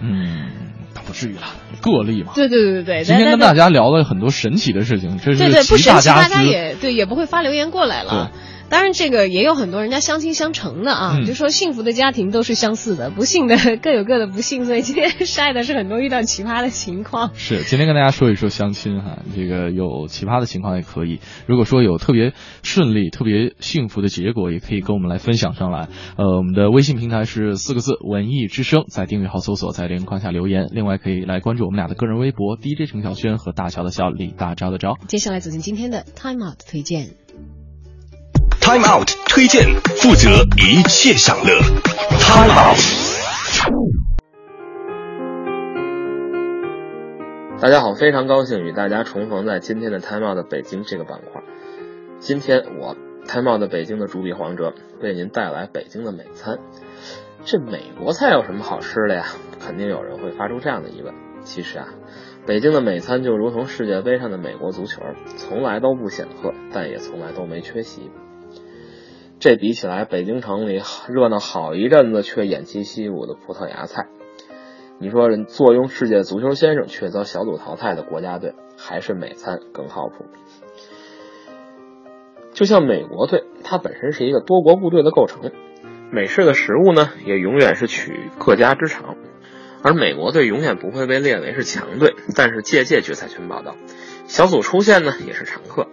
嗯，倒不至于啦，个例嘛。对对对对对。今天跟大家聊了很多神奇的事情，这是对对不神奇，大家也对也不会发留言过来了。当然，这个也有很多人家相亲相成的啊，就说幸福的家庭都是相似的，不幸的各有各的不幸。所以今天晒的是很多遇到奇葩的情况。是，今天跟大家说一说相亲哈，这个有奇葩的情况也可以。如果说有特别顺利、特别幸福的结果，也可以跟我们来分享上来。呃，我们的微信平台是四个字“文艺之声”，在订阅号搜索，在连框下留言。另外可以来关注我们俩的个人微博 DJ 程晓轩和大乔的小李大招的招。接下来走进今天的 Time Out 推荐。Time Out 推荐，负责一切享乐。Time Out。大家好，非常高兴与大家重逢在今天的 Time Out 的北京这个板块。今天我 Time Out 的北京的主笔黄哲为您带来北京的美餐。这美国菜有什么好吃的呀？肯定有人会发出这样的疑问。其实啊，北京的美餐就如同世界杯上的美国足球，从来都不显赫，但也从来都没缺席。这比起来，北京城里热闹好一阵子却偃旗息鼓的葡萄牙菜，你说人坐拥世界足球先生却遭小组淘汰的国家队，还是美餐更靠谱？就像美国队，它本身是一个多国部队的构成，美式的食物呢，也永远是取各家之长，而美国队永远不会被列为是强队，但是届届决赛圈报道，小组出线呢也是常客。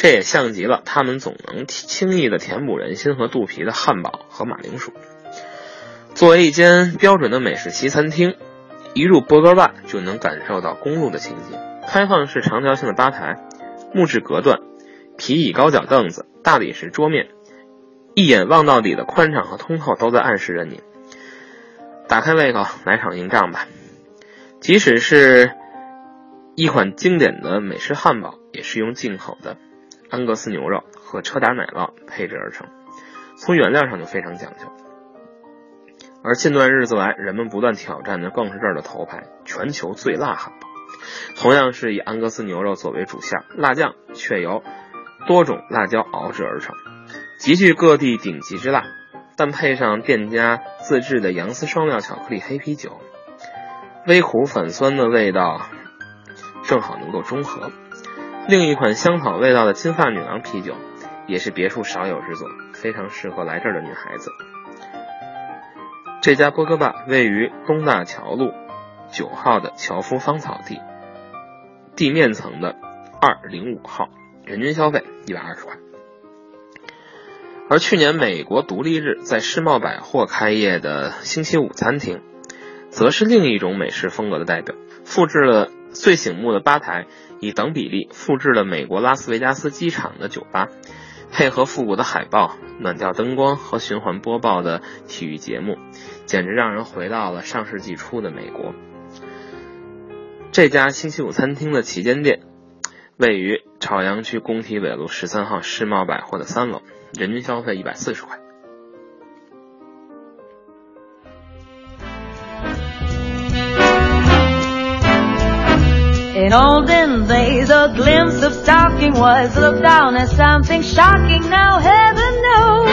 这也像极了他们总能轻易的填补人心和肚皮的汉堡和马铃薯。作为一间标准的美式西餐厅，一入伯格外就能感受到公路的情景。开放式长条形的吧台，木质隔断，皮椅高脚凳子，大理石桌面，一眼望到底的宽敞和通透都在暗示着你。打开胃口，来场硬仗吧。即使是一款经典的美式汉堡，也是用进口的安格斯牛肉和车达奶酪配制而成，从原料上就非常讲究。而近段日子来，人们不断挑战的更是这儿的头牌——全球最辣汉堡。同样是以安格斯牛肉作为主馅，辣酱却由多种辣椒熬制而成，极具各地顶级之辣。但配上店家自制的杨丝双料巧克力黑啤酒，微苦反酸的味道正好能够中和。另一款香草味道的金发女郎啤酒，也是别处少有之作，非常适合来这儿的女孩子。这家波哥坝位于东大桥路九号的樵夫芳草地，地面层的二零五号，人均消费一百二十块。而去年美国独立日在世贸百货开业的星期五餐厅，则是另一种美式风格的代表，复制了最醒目的吧台，以等比例复制了美国拉斯维加斯机场的酒吧。配合复古的海报、暖调灯光和循环播报的体育节目，简直让人回到了上世纪初的美国。这家星期五餐厅的旗舰店位于朝阳区工体北路十三号世贸百货的三楼，人均消费一百四十块。In olden days, a glimpse of stocking was looked down as something shocking. Now, heaven knows,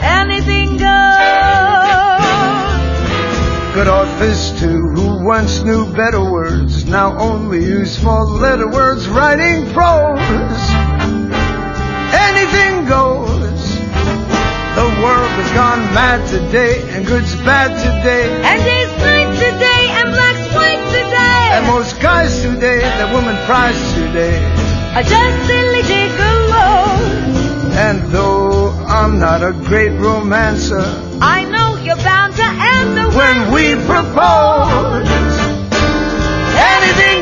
anything goes. Good Fish too, who once knew better words, now only use four letter words writing prose. Anything goes. The world has gone mad today, and good's bad today. And day's night most guys today, that woman prize today, are just silly gigolos. And though I'm not a great romancer, I know you're bound to answer when, when we propose. Anything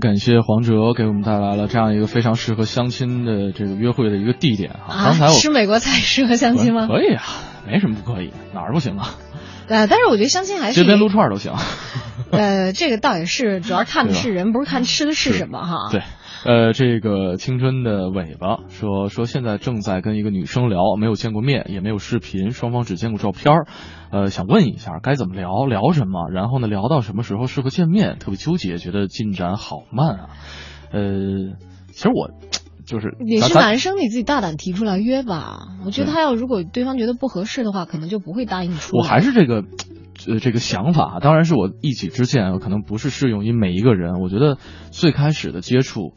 感谢黄哲给我们带来了这样一个非常适合相亲的这个约会的一个地点啊。刚才我吃美国菜适合相亲吗？可以啊，没什么不可以，哪儿不行啊？呃，但是我觉得相亲还是街边撸串都行。呃，这个倒也是，主要看的是人，不是看吃的是什么哈。对。呃，这个青春的尾巴说说现在正在跟一个女生聊，没有见过面，也没有视频，双方只见过照片儿。呃，想问一下该怎么聊，聊什么？然后呢，聊到什么时候适合见面？特别纠结，觉得进展好慢啊。呃，其实我就是你是男生，你自己大胆提出来约吧。我觉得他要如果对方觉得不合适的话，可能就不会答应出。我还是这个呃这个想法，当然是我一己之见，可能不是适用于每一个人。我觉得最开始的接触。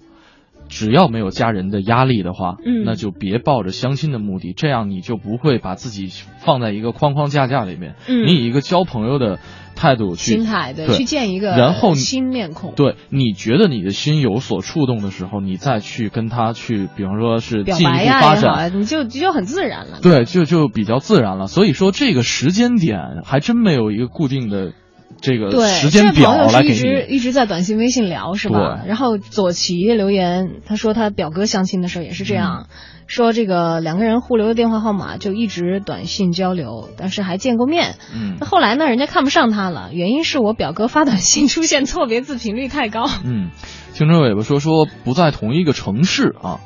只要没有家人的压力的话，嗯，那就别抱着相亲的目的，这样你就不会把自己放在一个框框架架里面。嗯，你以一个交朋友的态度去心态对去见一个然后新面孔。对，你觉得你的心有所触动的时候，你再去跟他去，比方说是进一步发展，你就就很自然了。对，就就比较自然了。所以说这个时间点还真没有一个固定的。这个时间表来给你。一直一直在短信、微信聊是吧？然后左奇留言，他说他表哥相亲的时候也是这样，说这个两个人互留的电话号码就一直短信交流，但是还见过面。嗯。那后来呢？人家看不上他了，原因是我表哥发短信出现错别字频率太高。嗯，青春尾巴说说不在同一个城市啊。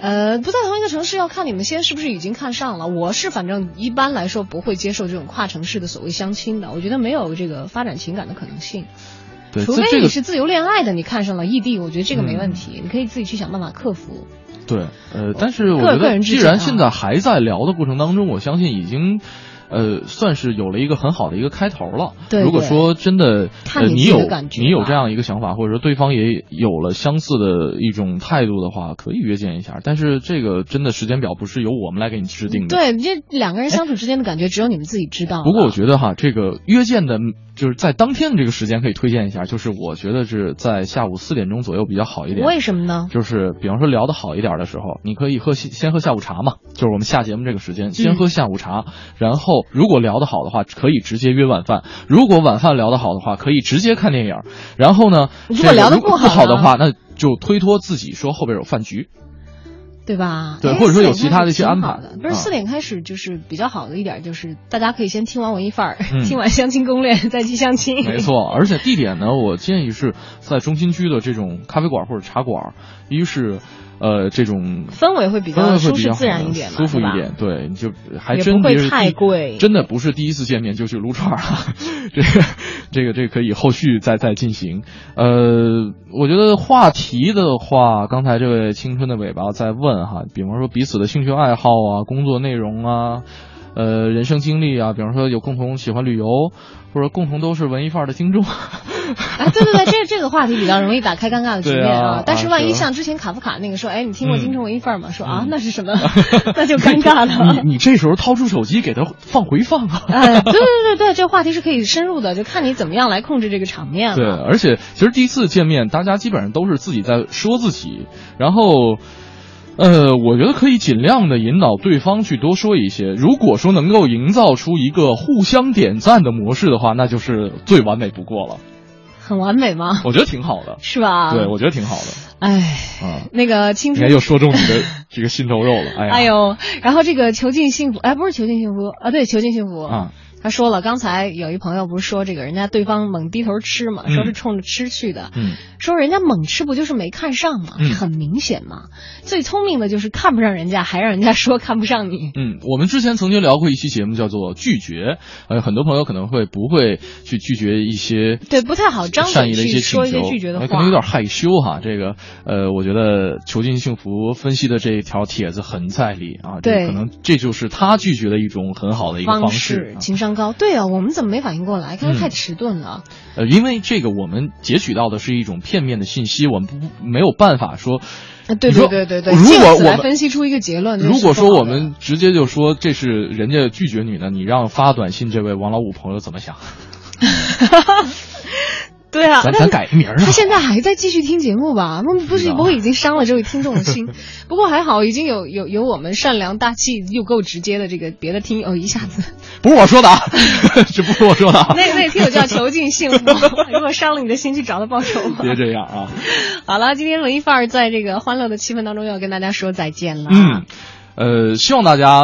呃，不在同一个城市，要看你们先是不是已经看上了。我是反正一般来说不会接受这种跨城市的所谓相亲的，我觉得没有这个发展情感的可能性。对，除非你是自由恋爱的，你看上了异地，我觉得这个没问题，你可以自己去想办法克服。对，呃，但是我觉得既然现在还在聊的过程当中，我相信已经。呃，算是有了一个很好的一个开头了。对，如果说真的，呃，你有你有这样一个想法，或者说对方也有了相似的一种态度的话，可以约见一下。但是这个真的时间表不是由我们来给你制定的。对，这两个人相处之间的感觉只有你们自己知道。不过我觉得哈，这个约见的。就是在当天的这个时间可以推荐一下，就是我觉得是在下午四点钟左右比较好一点。为什么呢？就是比方说聊得好一点的时候，你可以喝先喝下午茶嘛，就是我们下节目这个时间先喝下午茶，然后如果聊得好的话，可以直接约晚饭；如果晚饭聊得好的话，可以直接看电影。然后呢，如果聊得不好的话，那就推脱自己说后边有饭局。对吧？对，或者说有其他的一些安排。的不是四点开始就是比较好的一点，就是大家可以先听完文艺范儿，听完相亲攻略 再去相亲。没错，而且地点呢，我建议是在中心区的这种咖啡馆或者茶馆，一是。呃，这种氛围会比较舒适自然一点，舒服一点。对，就还真不会太贵。真的不是第一次见面就去撸串儿，这个这个这个可以后续再再进行。呃，我觉得话题的话，刚才这位青春的尾巴在问哈，比方说彼此的兴趣爱好啊，工作内容啊。呃，人生经历啊，比方说有共同喜欢旅游，或者共同都是文艺范儿的听众。哎，对对对，这这个话题比较容易打开尴尬的局面啊。但是万一像之前卡夫卡那个说，哎，你听过京城文艺范儿吗？说啊，那是什么？那就尴尬了。你你这时候掏出手机给他放回放啊。哎，对对对对，这个话题是可以深入的，就看你怎么样来控制这个场面了。对，而且其实第一次见面，大家基本上都是自己在说自己，然后。呃，我觉得可以尽量的引导对方去多说一些。如果说能够营造出一个互相点赞的模式的话，那就是最完美不过了。很完美吗？我觉得挺好的，是吧？对，我觉得挺好的。哎，那个青春又说中你的这个心头肉了。哎呀，哎呦，然后这个囚禁幸福，哎，不是囚禁幸福啊，对，囚禁幸福啊。他说了，刚才有一朋友不是说这个人家对方猛低头吃嘛，说是冲着吃去的，说人家猛吃不就是没看上吗？很明显嘛。最聪明的就是看不上人家，还让人家说看不上你。嗯，我们之前曾经聊过一期节目，叫做拒绝。呃，很多朋友可能会不会去拒绝一些对不太好张善意的一些说一些拒绝的话，可能有点害羞哈。这个呃，我觉得囚禁幸福分析的这一条帖子很在理啊。对，可能这就是他拒绝的一种很好的一个方式，情商高。对啊，我们怎么没反应过来？看来太迟钝了。呃，因为这个我们截取到的是一种片面的信息，我们不没有办法说。对对对对对，如果我们分析出一个结论，如果说我们直接就说这是人家拒绝你呢，你让发短信这位王老五朋友怎么想？对啊，咱咱改个名儿。他现在还在继续听节目吧？不不是不会已经伤了这位听众的心？不过还好，已经有有有我们善良大气又够直接的这个别的听友一下子。不是我说的啊，这不是我说的啊。那那听友叫囚禁幸福，如果伤了你的心，去找他报仇。别这样啊！好了，今天文艺范儿在这个欢乐的气氛当中要跟大家说再见了。嗯，呃，希望大家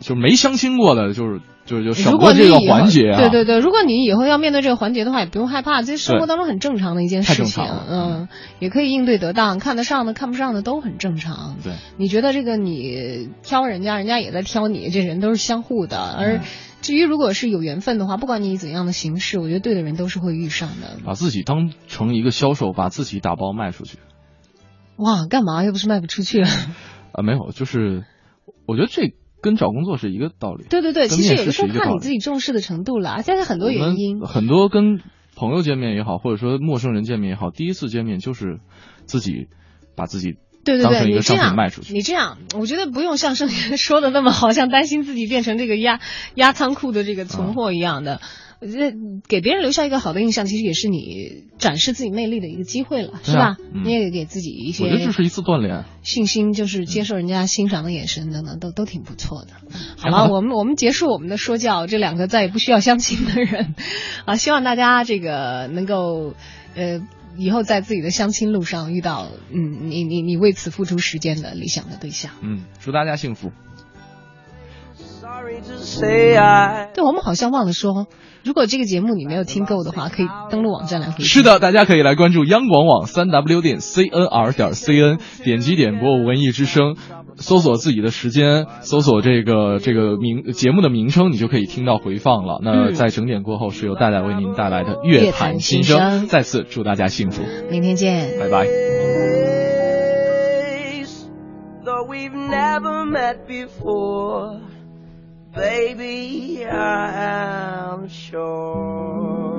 就没相亲过的就是。就就省过这个环节啊！对对对，如果你以后要面对这个环节的话，也不用害怕，这生活当中很正常的一件事情。嗯，也可以应对得当，看得上的、看不上的都很正常。对，你觉得这个你挑人家，人家也在挑你，这人都是相互的。而至于如果是有缘分的话，不管你以怎样的形式，我觉得对的人都是会遇上的。把自己当成一个销售，把自己打包卖出去。哇，干嘛？又不是卖不出去。啊，没有，就是我觉得这。跟找工作是一个道理。对对对，其实有的时候看你自己重视的程度了，现在很多原因。很多跟朋友见面也好，或者说陌生人见面也好，第一次见面就是自己把自己对对对，你这样卖出去。你这样，我觉得不用像盛源说的那么好像担心自己变成这个压压仓库的这个存货一样的。我觉得给别人留下一个好的印象，其实也是你展示自己魅力的一个机会了，是吧？你也给自己一些，我觉得这是一次锻炼，信心就是接受人家欣赏的眼神等等，都都挺不错的。好了，我们我们结束我们的说教，这两个再也不需要相亲的人啊，希望大家这个能够呃以后在自己的相亲路上遇到嗯你你你为此付出时间的理想的对象。嗯，祝大家幸福。对，我们好像忘了说，如果这个节目你没有听够的话，可以登录网站来回。是的，大家可以来关注央广网三 w 点 cnr 点 cn，点击点播文艺之声，搜索自己的时间，搜索这个这个名节目的名称，你就可以听到回放了。那在整点过后，是由戴戴为您带来的乐坛新声。再次祝大家幸福，明天见，拜拜。Baby, I'm sure.